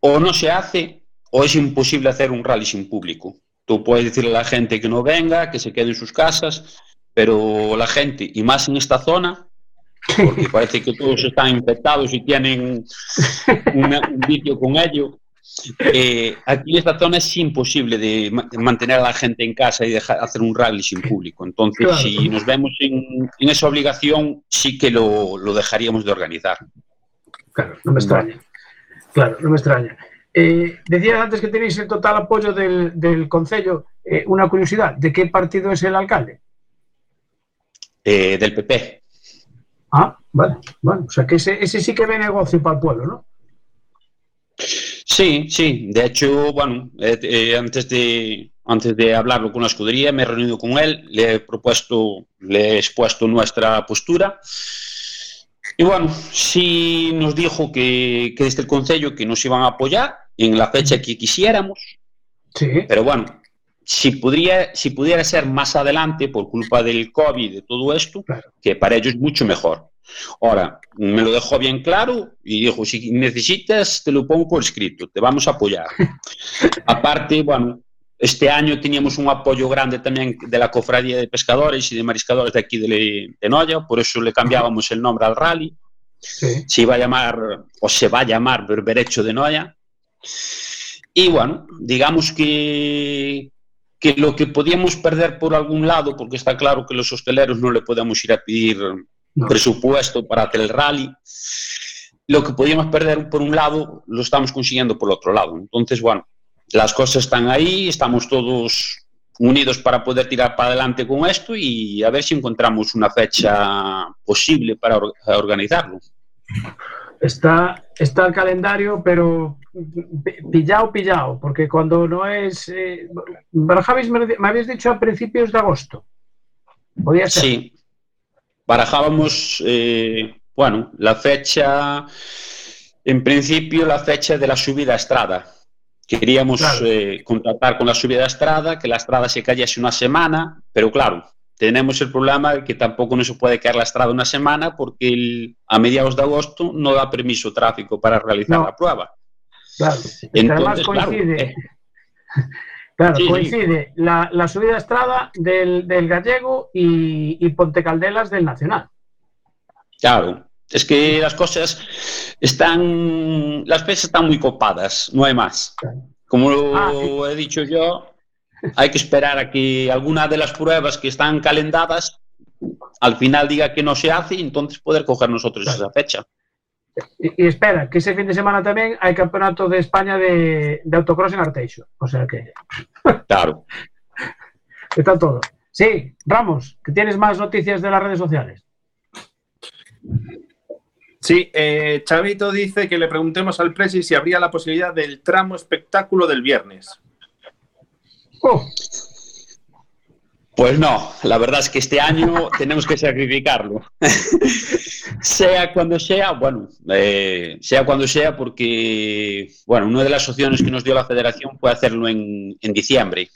o no se hace o es imposible hacer un rally sin público. Tú puedes decirle a la gente que no venga, que se quede en sus casas, pero la gente, y más en esta zona, porque parece que todos están infectados y tienen un vicio con ello, eh, aquí en esta zona es imposible de mantener a la gente en casa y dejar hacer un rally sin público. Entonces, si nos vemos en, esa obligación, sí que lo, lo dejaríamos de organizar. Claro, no me extraña. Claro, no me extraña. Eh, decías antes que tenéis el total apoyo del, del Concello. Eh, una curiosidad, ¿de qué partido es el alcalde? Eh, del PP. Ah, vale. Bueno, o sea que ese, ese sí que ve negocio para el pueblo, ¿no? Sí, sí. De hecho, bueno, eh, eh, antes de antes de hablarlo con la escudería, me he reunido con él, le he propuesto, le he expuesto nuestra postura y bueno, sí nos dijo que, que desde el Consejo que nos iban a apoyar en la fecha que quisiéramos. Sí. Pero bueno, si pudiera, si pudiera ser más adelante por culpa del COVID y de todo esto, Claro. que para ellos mucho mejor. Ahora, me lo dejó bien claro y dijo, si necesitas, te lo pongo por escrito, te vamos a apoyar. Aparte, bueno, este año teníamos un apoyo grande también de la cofradía de pescadores y de mariscadores de aquí de, de Noya, por eso le cambiábamos el nombre al rally. Sí. Se iba a llamar, o se va a llamar Berberecho de Noya. Y bueno, digamos que, que lo que podíamos perder por algún lado, porque está claro que los hosteleros no le podemos ir a pedir No. presupuesto para hacer el rally, lo que podíamos perder por un lado lo estamos consiguiendo por otro lado. Entonces, bueno, las cosas están ahí, estamos todos unidos para poder tirar para adelante con esto y a ver si encontramos una fecha posible para or- organizarlo. Está, está el calendario, pero pi- pillado, pillado, porque cuando no es... Eh, me habéis dicho a principios de agosto. Podía ser. Sí, barajábamos, eh, bueno, la fecha, en principio la fecha de la subida a Estrada. Queríamos Claro. eh, contratar con la subida a Estrada, que la Estrada se cayese una semana, pero claro, tenemos el problema de que tampoco no se puede caer la Estrada una semana porque el- a mediados de agosto no da permiso tráfico para realizar No. la prueba. Claro, es que además Entonces, claro, coincide, eh, claro, sí, sí. coincide La, la subida a Estrada del, del Gallego y, y Ponte Caldelas del Nacional. Claro, es que las cosas están, las fechas están muy copadas, no hay más. Como lo Ah, sí. he dicho yo, hay que esperar a que alguna de las pruebas que están calendadas al final diga que no se hace y entonces poder coger nosotros esa fecha. Y, y espera, que ese fin de semana también hay campeonato de España de, de autocross en Arteixo. O sea que Claro. está todo. Sí, Ramos, que tienes más noticias de las redes sociales. Sí, eh, Chavito dice que le preguntemos al Presi si habría la posibilidad del tramo espectáculo del viernes. Oh, Pues no, la verdad es que este año tenemos que sacrificarlo. sea cuando sea, bueno, eh, sea cuando sea, porque, bueno, una de las opciones que nos dio la federación fue hacerlo en, en diciembre,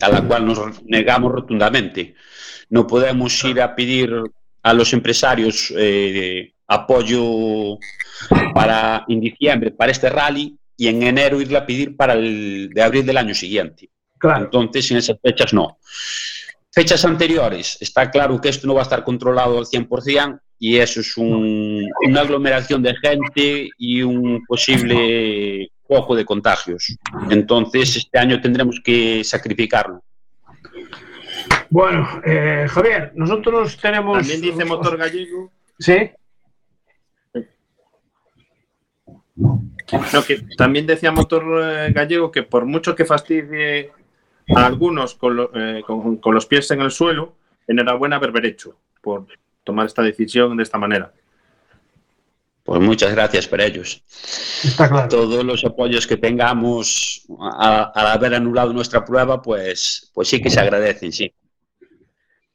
a la cual nos negamos rotundamente. No podemos ir a pedir a los empresarios eh, apoyo para en diciembre para este rally y en enero irle a pedir para el de abril del año siguiente. Claro. Entonces, en esas fechas no. Fechas anteriores, está claro que esto no va a estar controlado al 100% y eso es un, una aglomeración de gente y un posible foco de contagios. Entonces, este año tendremos que sacrificarlo. Bueno, eh, Javier, nosotros tenemos. También dice Motor Gallego. Sí. No, que también decía Motor eh, Gallego que por mucho que fastidie a algunos con, lo- eh, con- con los pies en el suelo, enhorabuena a Berberecho por tomar esta decisión de esta manera. Pues muchas gracias por ellos. Está claro. Todos los apoyos que tengamos a- al haber anulado nuestra prueba, pues, pues sí que se agradecen, sí.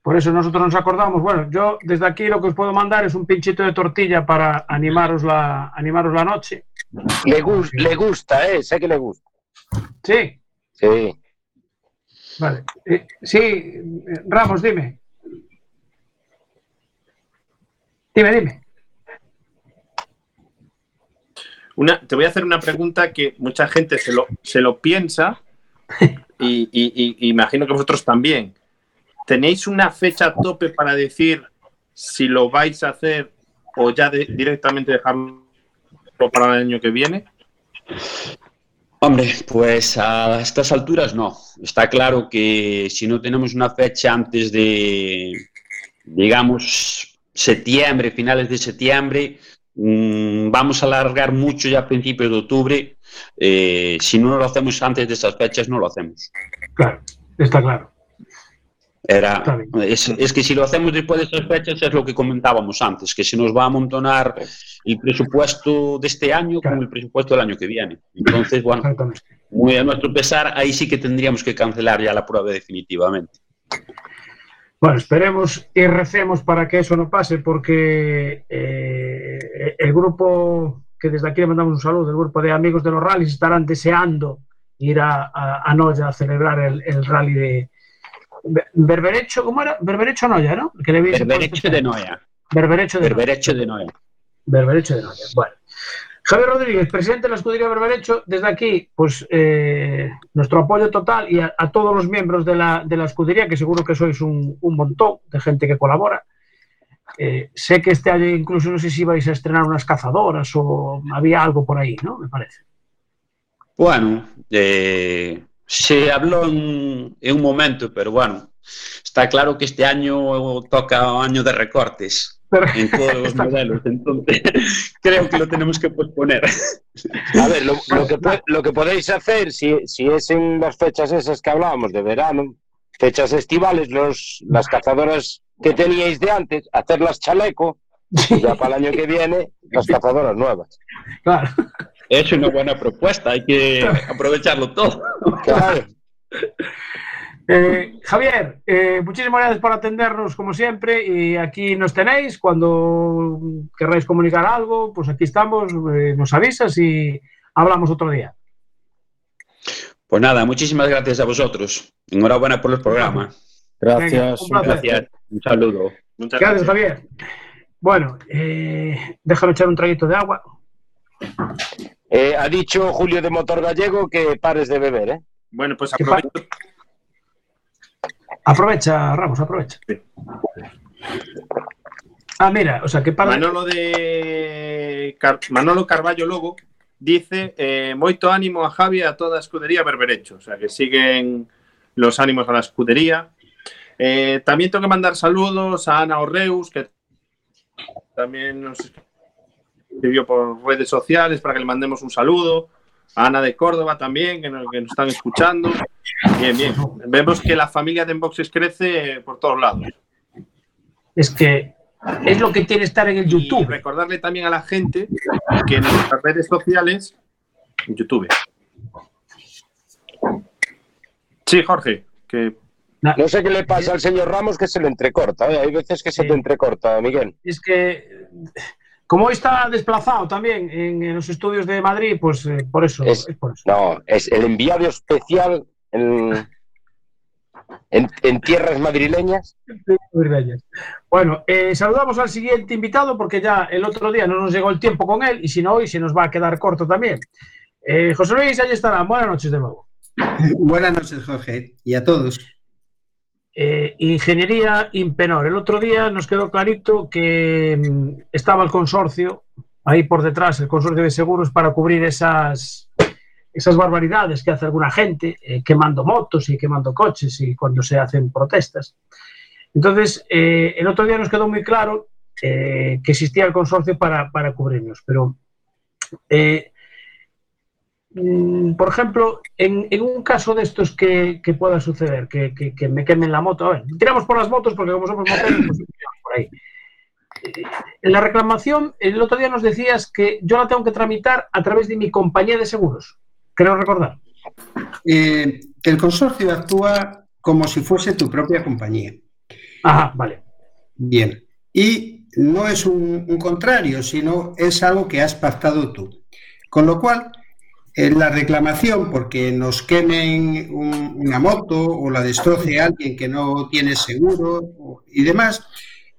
Por eso nosotros nos acordamos. Bueno, yo desde aquí lo que os puedo mandar es un pinchito de tortilla para animaros la, animaros la noche. Le, gus- le gusta, ¿eh? Sé que le gusta. Sí, Sí. Vale. Eh, sí, Ramos, dime. Dime, dime. Una, te voy a hacer una pregunta que mucha gente se lo, se lo piensa y, y- y- imagino que vosotros también. ¿Tenéis una fecha tope para decir si lo vais a hacer o ya de- directamente dejarlo para el año que viene? Hombre, pues a estas alturas no. Está claro que si no tenemos una fecha antes de, digamos, septiembre, finales de septiembre, mm, vamos a alargar mucho ya a principios de octubre. Eh, si no lo hacemos antes de esas fechas, no lo hacemos. Claro, está claro. Era, es, es que si lo hacemos después de esas fechas es lo que comentábamos antes, que se nos va a amontonar el presupuesto de este año Claro. con el presupuesto del año que viene. Entonces, bueno, muy a nuestro pesar, ahí sí que tendríamos que cancelar ya la prueba definitivamente. Bueno, esperemos y recemos para que eso no pase, porque eh, el grupo, que desde aquí le mandamos un saludo, el grupo de amigos de los rallies estarán deseando ir a, a, a Noya a celebrar el, el rally de Berberecho, ¿cómo era? Berberecho Noya, ¿no? Que le habéis Berberecho de Noia. Berberecho de Noya. Berberecho de Noia. Berberecho de Noya. Bueno. Javier Rodríguez, presidente de la escudería Berberecho, desde aquí, pues eh, nuestro apoyo total y a, a todos los miembros de la, de la escudería, que seguro que sois un, un montón de gente que colabora. Eh, sé que este año incluso no sé si vais a estrenar unas cazadoras o había algo por ahí, ¿no? Me parece. Bueno, eh, se habló en, en un momento, pero bueno, está claro que este año toca año de recortes Pero- en todos los modelos, entonces creo que lo tenemos que posponer. A ver, lo, lo que, lo que podéis hacer, si, si es en las fechas esas que hablábamos de verano, fechas estivales, los, las cazadoras que teníais de antes, hacerlas chaleco, y ya para el año que viene, las cazadoras nuevas. Claro. Es una buena propuesta, hay que aprovecharlo todo. Claro. Eh, Javier, eh, muchísimas gracias por atendernos como siempre y aquí nos tenéis. Cuando querráis comunicar algo, pues aquí estamos, eh, nos avisas y hablamos otro día. Pues nada, muchísimas gracias a vosotros. Enhorabuena por el programa. Gracias. Venga, un. Gracias, un saludo. Muchas Gracias, gracias. Javier. Bueno, eh, déjame echar un traguito de agua. Eh, ha dicho Julio de Motor Gallego que pares de beber, ¿eh? Bueno, pues ¿Qué aprovecho. Aprovecha, Ramos, aprovecha. Sí. Ah, mira, o sea, que para. Manolo de Car- Manolo Carballo Lobo dice eh, moito ánimo a Javi e a toda a escudería Berberecho, o sea que siguen los ánimos a la escudería. Eh, también tengo que mandar saludos a Ana Orreus, que también nos escribió por redes sociales para que le mandemos un saludo. A Ana de Córdoba también, que nos, que nos están escuchando. Bien, bien. Vemos que la familia de Enboxes crece por todos lados. Es que es lo que tiene estar en el Y YouTube. recordarle también a la gente que en nuestras redes sociales, en YouTube. Sí, Jorge, que No sé qué le pasa al señor Ramos que se le entrecorta. ¿eh? Hay veces que se te entrecorta, Miguel. Es que, como hoy está desplazado también en, los estudios de Madrid, pues eh, por, eso, es, por eso. No, es el enviado especial en, en, tierras madrileñas. Bueno, eh, saludamos al siguiente invitado porque ya el otro día no nos llegó el tiempo con él y si no hoy se nos va a quedar corto también. José Luis, ahí estará. Buenas noches de nuevo. Buenas noches, Jorge, y a todos. Eh, ingeniería Impenor. El otro día nos quedó clarito que mm, estaba el consorcio ahí por detrás, el consorcio de seguros, para cubrir esas, esas barbaridades que hace alguna gente, eh, quemando motos y quemando coches y cuando se hacen protestas. Entonces, eh, el otro día nos quedó muy claro que existía el consorcio para, para cubrirnos, pero por ejemplo, en, un caso de estos que, pueda suceder, que, me quemen la moto, a ver, tiramos por las motos porque como somos moteros, pues por ahí. En la reclamación, el otro día nos decías que yo la tengo que tramitar a través de mi compañía de seguros. Creo recordar. Eh, el consorcio actúa como si fuese tu propia compañía. Ajá, vale. Bien. Y no es un, un contrario, sino es algo que has pactado tú. Con lo cual, la reclamación porque nos quemen una moto o la destroce alguien que no tiene seguro y demás,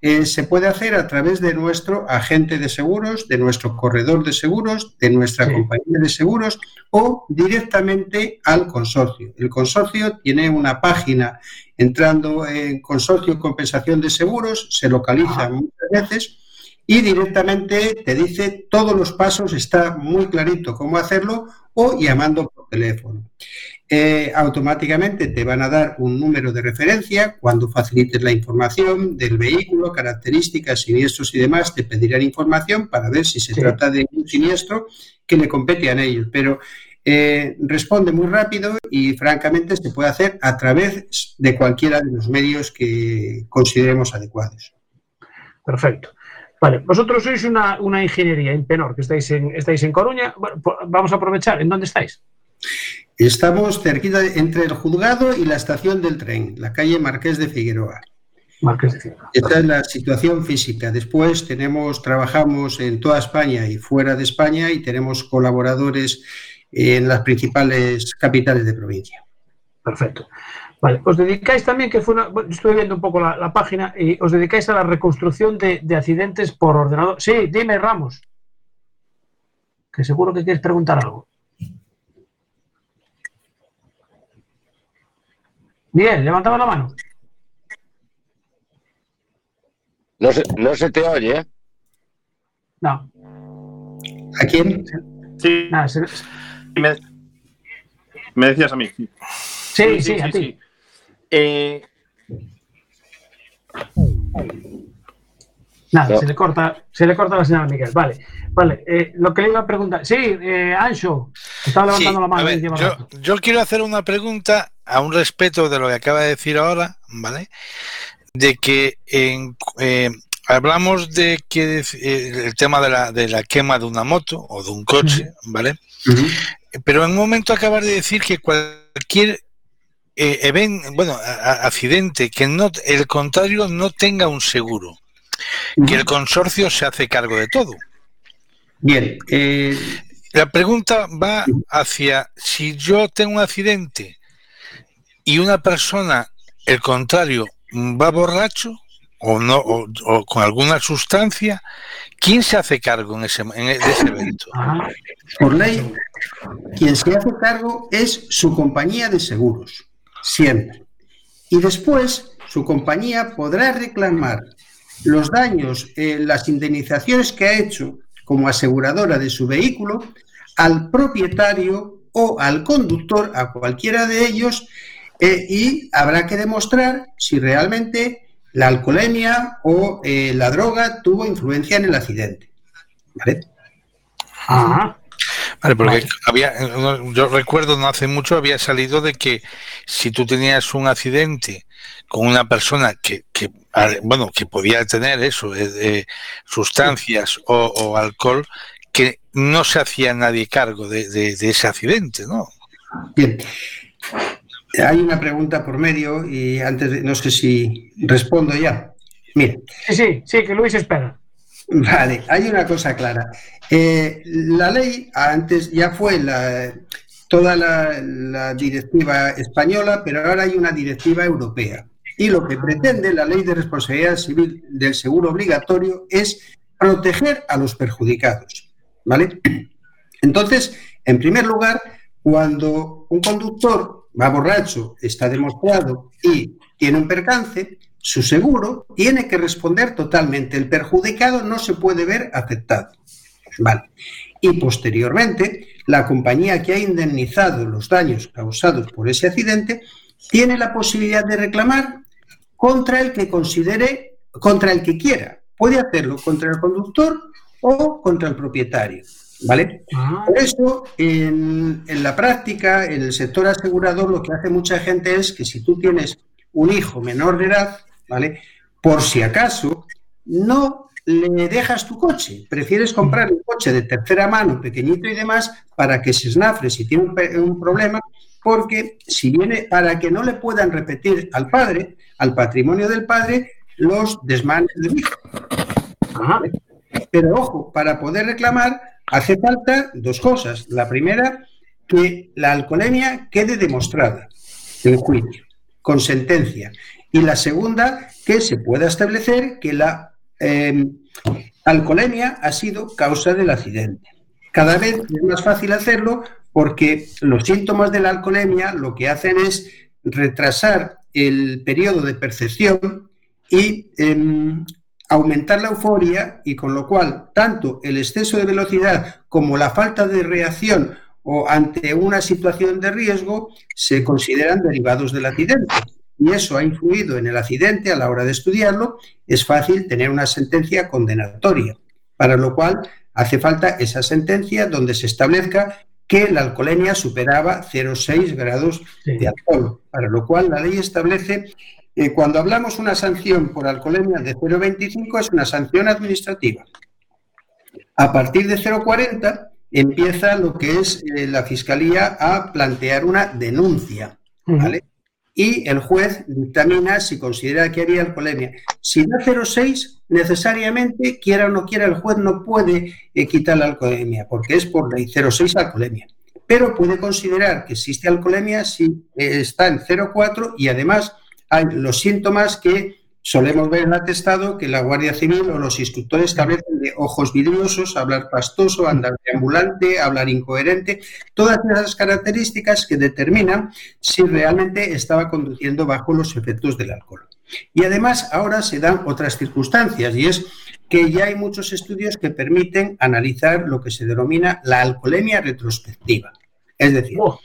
eh, se puede hacer a través de nuestro agente de seguros, de nuestro corredor de seguros, de nuestra compañía de seguros o directamente al consorcio. El consorcio tiene una página entrando en consorcio compensación de seguros, se localiza muchas veces y directamente te dice todos los pasos, está muy clarito cómo hacerlo o llamando por teléfono. Eh, automáticamente te van a dar un número de referencia cuando facilites la información del vehículo, características, siniestros y demás, te pedirán información para ver si se trata de un siniestro que le compete a ellos. Pero eh, responde muy rápido y francamente se puede hacer a través de cualquiera de los medios que consideremos adecuados. Perfecto. Vale, vosotros sois una, ingeniería en Penor, que estáis en, estáis en Coruña. Pues vamos a aprovechar. ¿En dónde estáis? Estamos cerquita entre el juzgado y la estación del tren, la calle Marqués de Figueroa. Marqués de Figueroa. Esta es la situación física. Después tenemos, trabajamos en toda España y fuera de España y tenemos colaboradores en las principales capitales de provincia. Perfecto. Vale, os dedicáis también, que fue una, estuve viendo un poco la, página, y os dedicáis a la reconstrucción de, accidentes por ordenador. Sí, dime, Ramos, que seguro que quieres preguntar algo. Bien, levantaba la mano. No se, no se te oye, ¿eh? No. ¿A quién? Sí. me, decías a mí. Sí, sí, a ti. Eh, Nada, se le corta, se le corta la señal a Miguel. Vale, vale. Eh, lo que le iba a preguntar. Sí, eh, Ancho, estaba levantando la mano. yo, quiero hacer una pregunta a un respeto de lo que acaba de decir ahora, ¿vale? De que en, hablamos de que el tema de la, de la quema de una moto o de un coche, ¿vale? Pero en un momento acabas de decir que cualquier eh, bueno, accidente, que no, el contrario no tenga un seguro, que el consorcio se hace cargo de todo. Bien. Eh, La pregunta va hacia si yo tengo un accidente y una persona, el contrario, va borracho o no o, con alguna sustancia, ¿quién se hace cargo en ese, en ese evento? Por ley, quien se hace cargo es su compañía de seguros siempre. Y después su compañía podrá reclamar los daños, eh, las indemnizaciones que ha hecho como aseguradora de su vehículo al propietario o al conductor, a cualquiera de ellos, eh, y habrá que demostrar si realmente la alcoholemia o eh, la droga tuvo influencia en el accidente. ¿Vale? Vale, porque había, yo recuerdo no hace mucho había salido de que si tú tenías un accidente con una persona que, que bueno, que podía tener eso, de, sustancias o, alcohol, que no se hacía nadie cargo de, ese accidente, ¿no? Bien. hay una pregunta por medio y antes de, no sé si respondo ya. Mire. Sí, sí, sí, que Luis espera. Vale, hay una cosa clara. Eh, la ley antes ya fue la, toda la, la, directiva española, pero ahora hay una directiva europea. Y lo que pretende la ley de responsabilidad civil del seguro obligatorio es proteger a los perjudicados. ¿Vale? Entonces, en primer lugar, cuando un conductor va borracho, está demostrado y tiene un percance, su seguro tiene que responder totalmente. El perjudicado no se puede ver afectado. Vale. Y posteriormente, la compañía que ha indemnizado los daños causados por ese accidente tiene la posibilidad de reclamar contra el que considere, contra el que quiera. Puede hacerlo contra el conductor o contra el propietario. ¿Vale? Ah. Por eso, en, en, la práctica, en el sector asegurador, lo que hace mucha gente es que si tú tienes un hijo menor de edad, ¿vale? Por si acaso, no le dejas tu coche, prefieres comprar un coche de tercera mano, pequeñito y demás, para que se esnafre si tiene un, problema, porque si viene, para que no le puedan repetir al padre, al patrimonio del padre, los desmanes del hijo. Pero ojo, para poder reclamar hace falta dos cosas. La primera, que la alcoholemia quede demostrada en juicio, con sentencia. Y la segunda, que se pueda establecer que la eh, alcoholemia ha sido causa del accidente. Cada vez es más fácil hacerlo porque los síntomas de la alcoholemia lo que hacen es retrasar el periodo de percepción y eh, aumentar la euforia y con lo cual tanto el exceso de velocidad como la falta de reacción o ante una situación de riesgo se consideran derivados del accidente. Y eso ha influido en el accidente a la hora de estudiarlo. Es fácil tener una sentencia condenatoria, para lo cual hace falta esa sentencia donde se establezca que la alcoholemia superaba 0,6 grados de alcohol, para lo cual la ley establece eh, cuando hablamos una sanción por alcoholemia de 0,25 es una sanción administrativa. A partir de 0,40 empieza lo que es eh, la Fiscalía a plantear una denuncia, ¿vale? Y el juez dictamina si considera que haría alcoholemia. Si da 0,6, necesariamente, quiera o no quiera, el juez no puede eh, quitar la alcoholemia, porque es por ley 0,6 alcoholemia. Pero puede considerar que existe alcoholemia si está en 0,4 y además hay los síntomas que solemos ver en el atestado que la Guardia Civil o los instructores establecen de ojos vidriosos, hablar pastoso, andar ambulante, hablar incoherente, todas esas características que determinan si realmente estaba conduciendo bajo los efectos del alcohol. Y además ahora se dan otras circunstancias y es que ya hay muchos estudios que permiten analizar lo que se denomina la alcoholemia retrospectiva. Es decir, oh.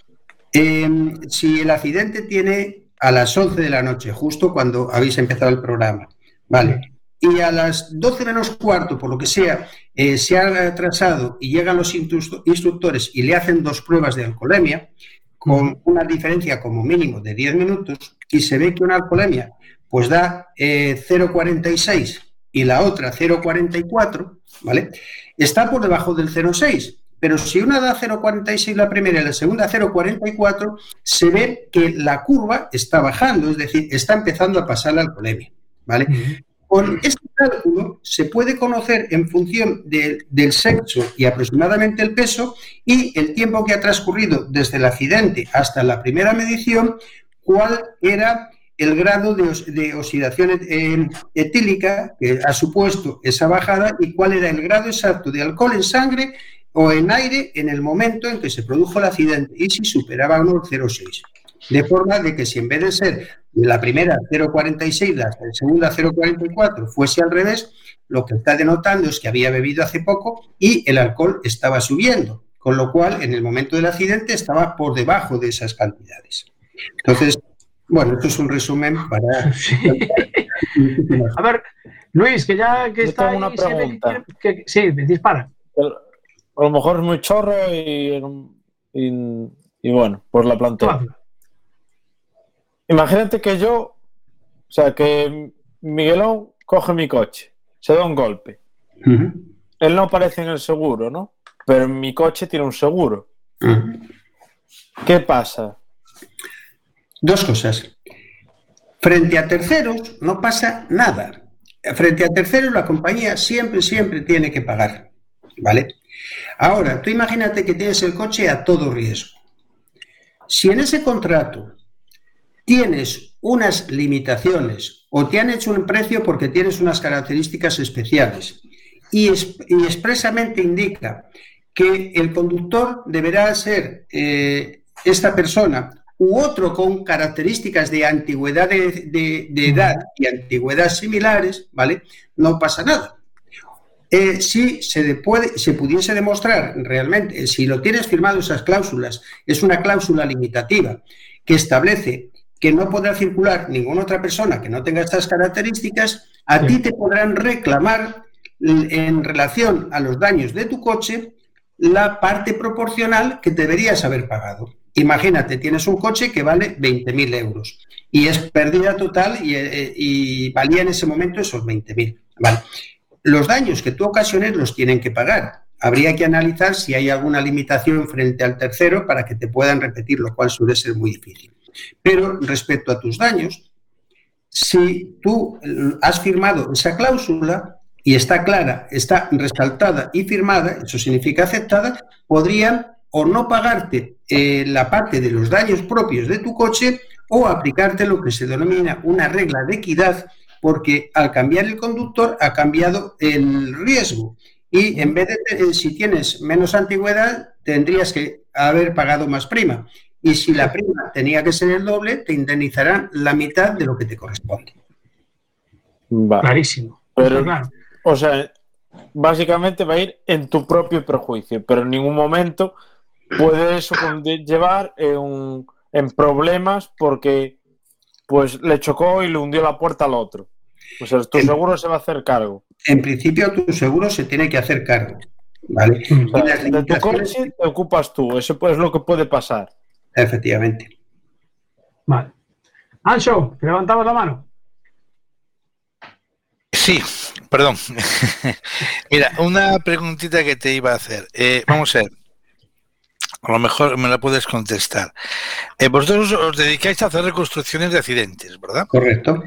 eh, si el accidente tiene a las 11 de la noche, justo cuando habéis empezado el programa. Vale. Y a las 12 menos cuarto, por lo que sea, eh, se ha atrasado y llegan los instructores y le hacen dos pruebas de alcoholemia, con una diferencia como mínimo de 10 minutos, y se ve que una alcoholemia pues da 0,46 eh, y la otra 0,44, ¿vale? Está por debajo del 0,6 pero si una da 0,46 la primera y la segunda 0,44, se ve que la curva está bajando, es decir, está empezando a pasar la alcoholemia. ¿vale? Con este cálculo se puede conocer en función del sexo y aproximadamente el peso y el tiempo que ha transcurrido desde el accidente hasta la primera medición, cuál era el grado de, oxidación eh, etílica que ha supuesto esa bajada y cuál era el grado exacto de alcohol en sangre o en aire en el momento en que se produjo el accidente y si superaba 0,6. De forma de que si en vez de ser de la primera 0,46, la segunda 0,44 fuese al revés, lo que está denotando es que había bebido hace poco y el alcohol estaba subiendo, con lo cual en el momento del accidente estaba por debajo de esas cantidades. Entonces, bueno, esto es un resumen para... A ver, Luis, que ya que está... una pregunta. Que, sí, dispara a lo mejor es muy chorro y, y, bueno, pues la planteo. Imagínate que yo, o sea, que Miguelón coge mi coche, se da un golpe. Él no aparece en el seguro, ¿no? Pero mi coche tiene un seguro. ¿Qué pasa? Dos cosas. Frente a terceros no pasa nada. Frente a terceros la compañía siempre, siempre tiene que pagar. ¿Vale? Ahora, tú imagínate que tienes el coche a todo riesgo. Si en ese contrato tienes unas limitaciones o te han hecho un precio porque tienes unas características especiales y, expresamente indica que el conductor deberá ser eh, esta persona u otro con características de antigüedad de, edad y antigüedad similares, ¿vale? No pasa nada. Eh, si se, puede, se pudiese demostrar realmente, si lo tienes firmado esas cláusulas, es una cláusula limitativa que establece que no podrá circular ninguna otra persona que no tenga estas características, a ti te podrán reclamar en relación a los daños de tu coche la parte proporcional que deberías haber pagado. Imagínate, tienes un coche que vale 20.000 euros y es pérdida total eh, y, valía en ese momento esos 20.000. Vale. Los daños que tú ocasiones los tienen que pagar. Habría que analizar si hay alguna limitación frente al tercero para que te puedan repetir, lo cual suele ser muy difícil. Pero respecto a tus daños, si tú has firmado esa cláusula y está clara, está resaltada y firmada, eso significa aceptada, podrían o no pagarte eh, la parte de los daños propios de tu coche o aplicarte lo que se denomina una regla de equidad, porque al cambiar el conductor ha cambiado el riesgo. Y en vez de, eh, si tienes menos antigüedad, tendrías que haber pagado más prima. Y si la prima tenía que ser el doble, te indemnizarán la mitad de lo que te corresponde. Clarísimo. Pero, claro. O sea, básicamente va a ir en tu propio perjuicio, pero en ningún momento puede eso llevar en, en, problemas porque pues le chocó y le hundió la puerta al otro. O sea, tu seguro se va a hacer cargo. En principio, tu seguro se tiene que hacer cargo. ¿vale? de tu coche te ocupas tú, eso es lo que puede pasar. Efectivamente. Vale. Ancho, ¿te levantabas la mano? Sí, perdón. Mira, una preguntita que te iba a hacer. Eh, vamos a ver. A lo mejor me la puedes contestar. Eh, vosotros os dedicáis a hacer reconstrucciones de accidentes, ¿verdad? Correcto.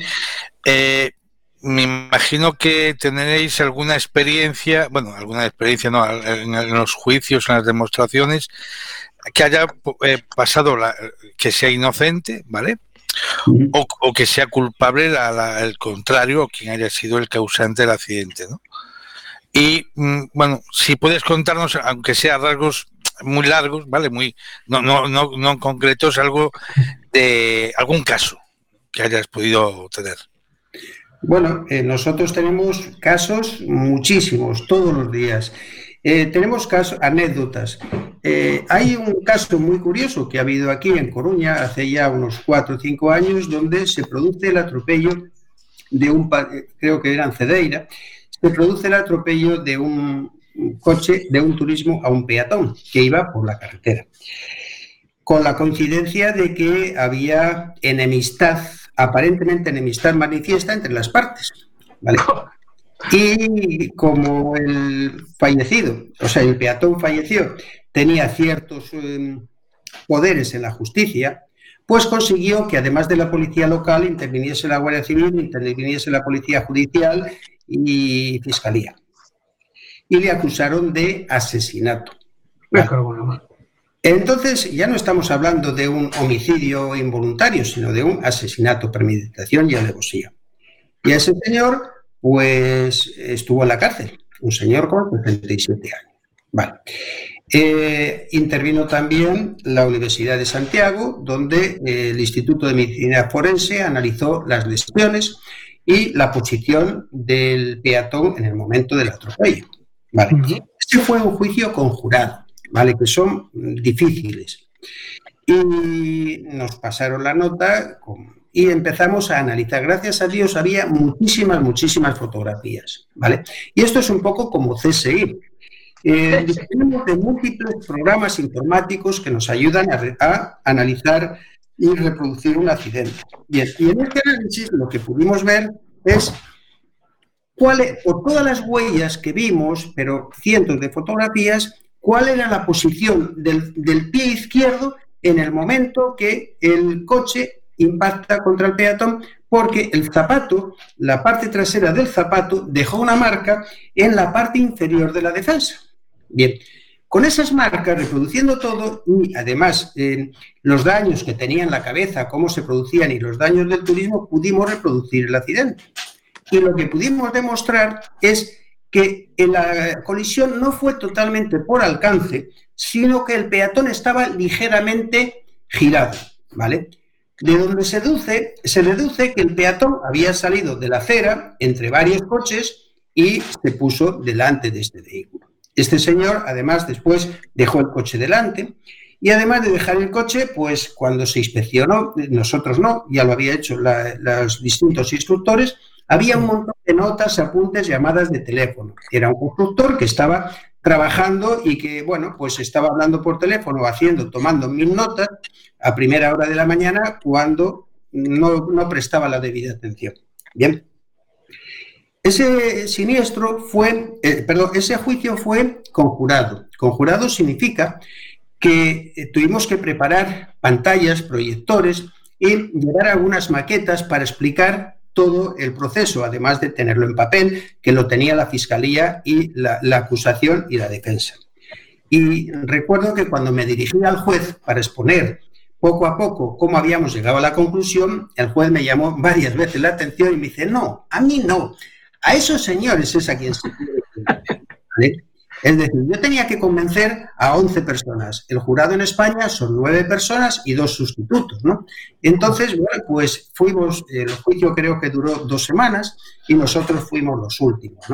Eh, me imagino que tenéis alguna experiencia, bueno, alguna experiencia no, en, los juicios, en las demostraciones, que haya eh, pasado la, que sea inocente, ¿vale? O, que sea culpable al contrario, o quien haya sido el causante del accidente, ¿no? Y mm, bueno, si puedes contarnos, aunque sea rasgos muy largos, ¿vale? Muy, no, no, no, no concretos, algo de algún caso que hayas podido tener. Bueno, eh, nosotros tenemos casos muchísimos, todos los días. Eh, tenemos casos, anécdotas. Eh, hay un caso muy curioso que ha habido aquí en Coruña hace ya unos cuatro o cinco años, donde se produce el atropello de un, creo que era en Cedeira, se produce el atropello de un coche de un turismo a un peatón que iba por la carretera. Con la coincidencia de que había enemistad, aparentemente enemistad manifiesta entre las partes. Y como el fallecido, o sea, el peatón falleció, tenía ciertos em, poderes en la justicia, pues consiguió que además de la policía local interviniese la Guardia Civil, interviniese la policía judicial y fiscalía y le acusaron de asesinato. Entonces ya no estamos hablando de un homicidio involuntario, sino de un asesinato, premeditación y alevosía. Y ese señor, pues, estuvo en la cárcel, un señor con 77 años. Vale. Eh, intervino también la Universidad de Santiago, donde eh, el Instituto de Medicina Forense analizó las lesiones y la posición del peatón en el momento del atropello. Este fue un juicio conjurado, ¿vale? Que son difíciles. Y nos pasaron la nota y empezamos a analizar. Gracias a Dios había muchísimas, muchísimas fotografías, ¿vale? Y esto es un poco como CSI. Eh, disponemos de múltiples programas informáticos que nos ayudan a, analizar y reproducir un accidente. Bien, y en este análisis lo que pudimos ver es cuál, por todas las huellas que vimos, pero cientos de fotografías, cuál era la posición del, pie izquierdo en el momento que el coche impacta contra el peatón porque el zapato, la parte trasera del zapato, dejó una marca en la parte inferior de la defensa. Bien, con esas marcas, reproduciendo todo y además eh, los daños que tenía en la cabeza, cómo se producían y los daños del turismo, pudimos reproducir el accidente. Y lo que pudimos demostrar es que la colisión no fue totalmente por alcance, sino que el peatón estaba ligeramente girado, ¿vale? De donde se deduce, se deduce que el peatón había salido de la acera entre varios coches y se puso delante de este vehículo. Este señor, además, después dejó el coche delante y además de dejar el coche, pues cuando se inspeccionó, nosotros no, ya lo había hecho los distintos instructores, había un montón de notas, apuntes, llamadas de teléfono. Era un constructor que estaba trabajando y que, bueno, pues estaba hablando por teléfono, haciendo, tomando mil notas a primera hora de la mañana cuando no, prestaba la debida atención. Bien. Ese siniestro fue, eh, perdón, ese juicio fue conjurado. Conjurado significa que eh, tuvimos que preparar pantallas, proyectores y llevar algunas maquetas para explicar todo el proceso, además de tenerlo en papel, que lo tenía la Fiscalía y la, acusación y la defensa. Y recuerdo que cuando me dirigí al juez para exponer poco a poco cómo habíamos llegado a la conclusión, el juez me llamó varias veces la atención y me dice, no, a mí no, a esos señores es a quien se quiere. Es decir, yo tenía que convencer a 11 personas. El jurado en España son 9 personas y dos sustitutos, ¿no? Entonces, bueno, pues fuimos, el juicio creo que duró dos semanas y nosotros fuimos los últimos.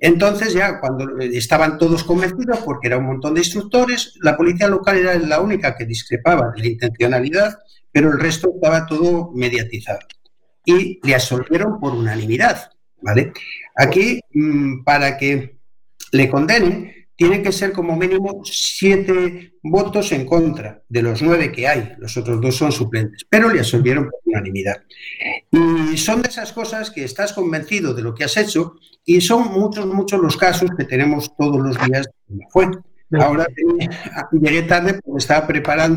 Entonces ya cuando estaban todos convencidos, porque era un montón de instructores, la policía local era la única que discrepaba de la intencionalidad, pero el resto estaba todo mediatizado. Y le absolvieron por unanimidad, ¿vale? Aquí, mm, para que le condenen, tiene que ser como mínimo siete votos en contra de los nueve que hay. Los otros dos son suplentes, pero le absolvieron por unanimidad. Y son de esas cosas que estás convencido de lo que has hecho y son muchos, muchos los casos que tenemos todos los días. Fue. Ahora llegué tarde porque estaba preparando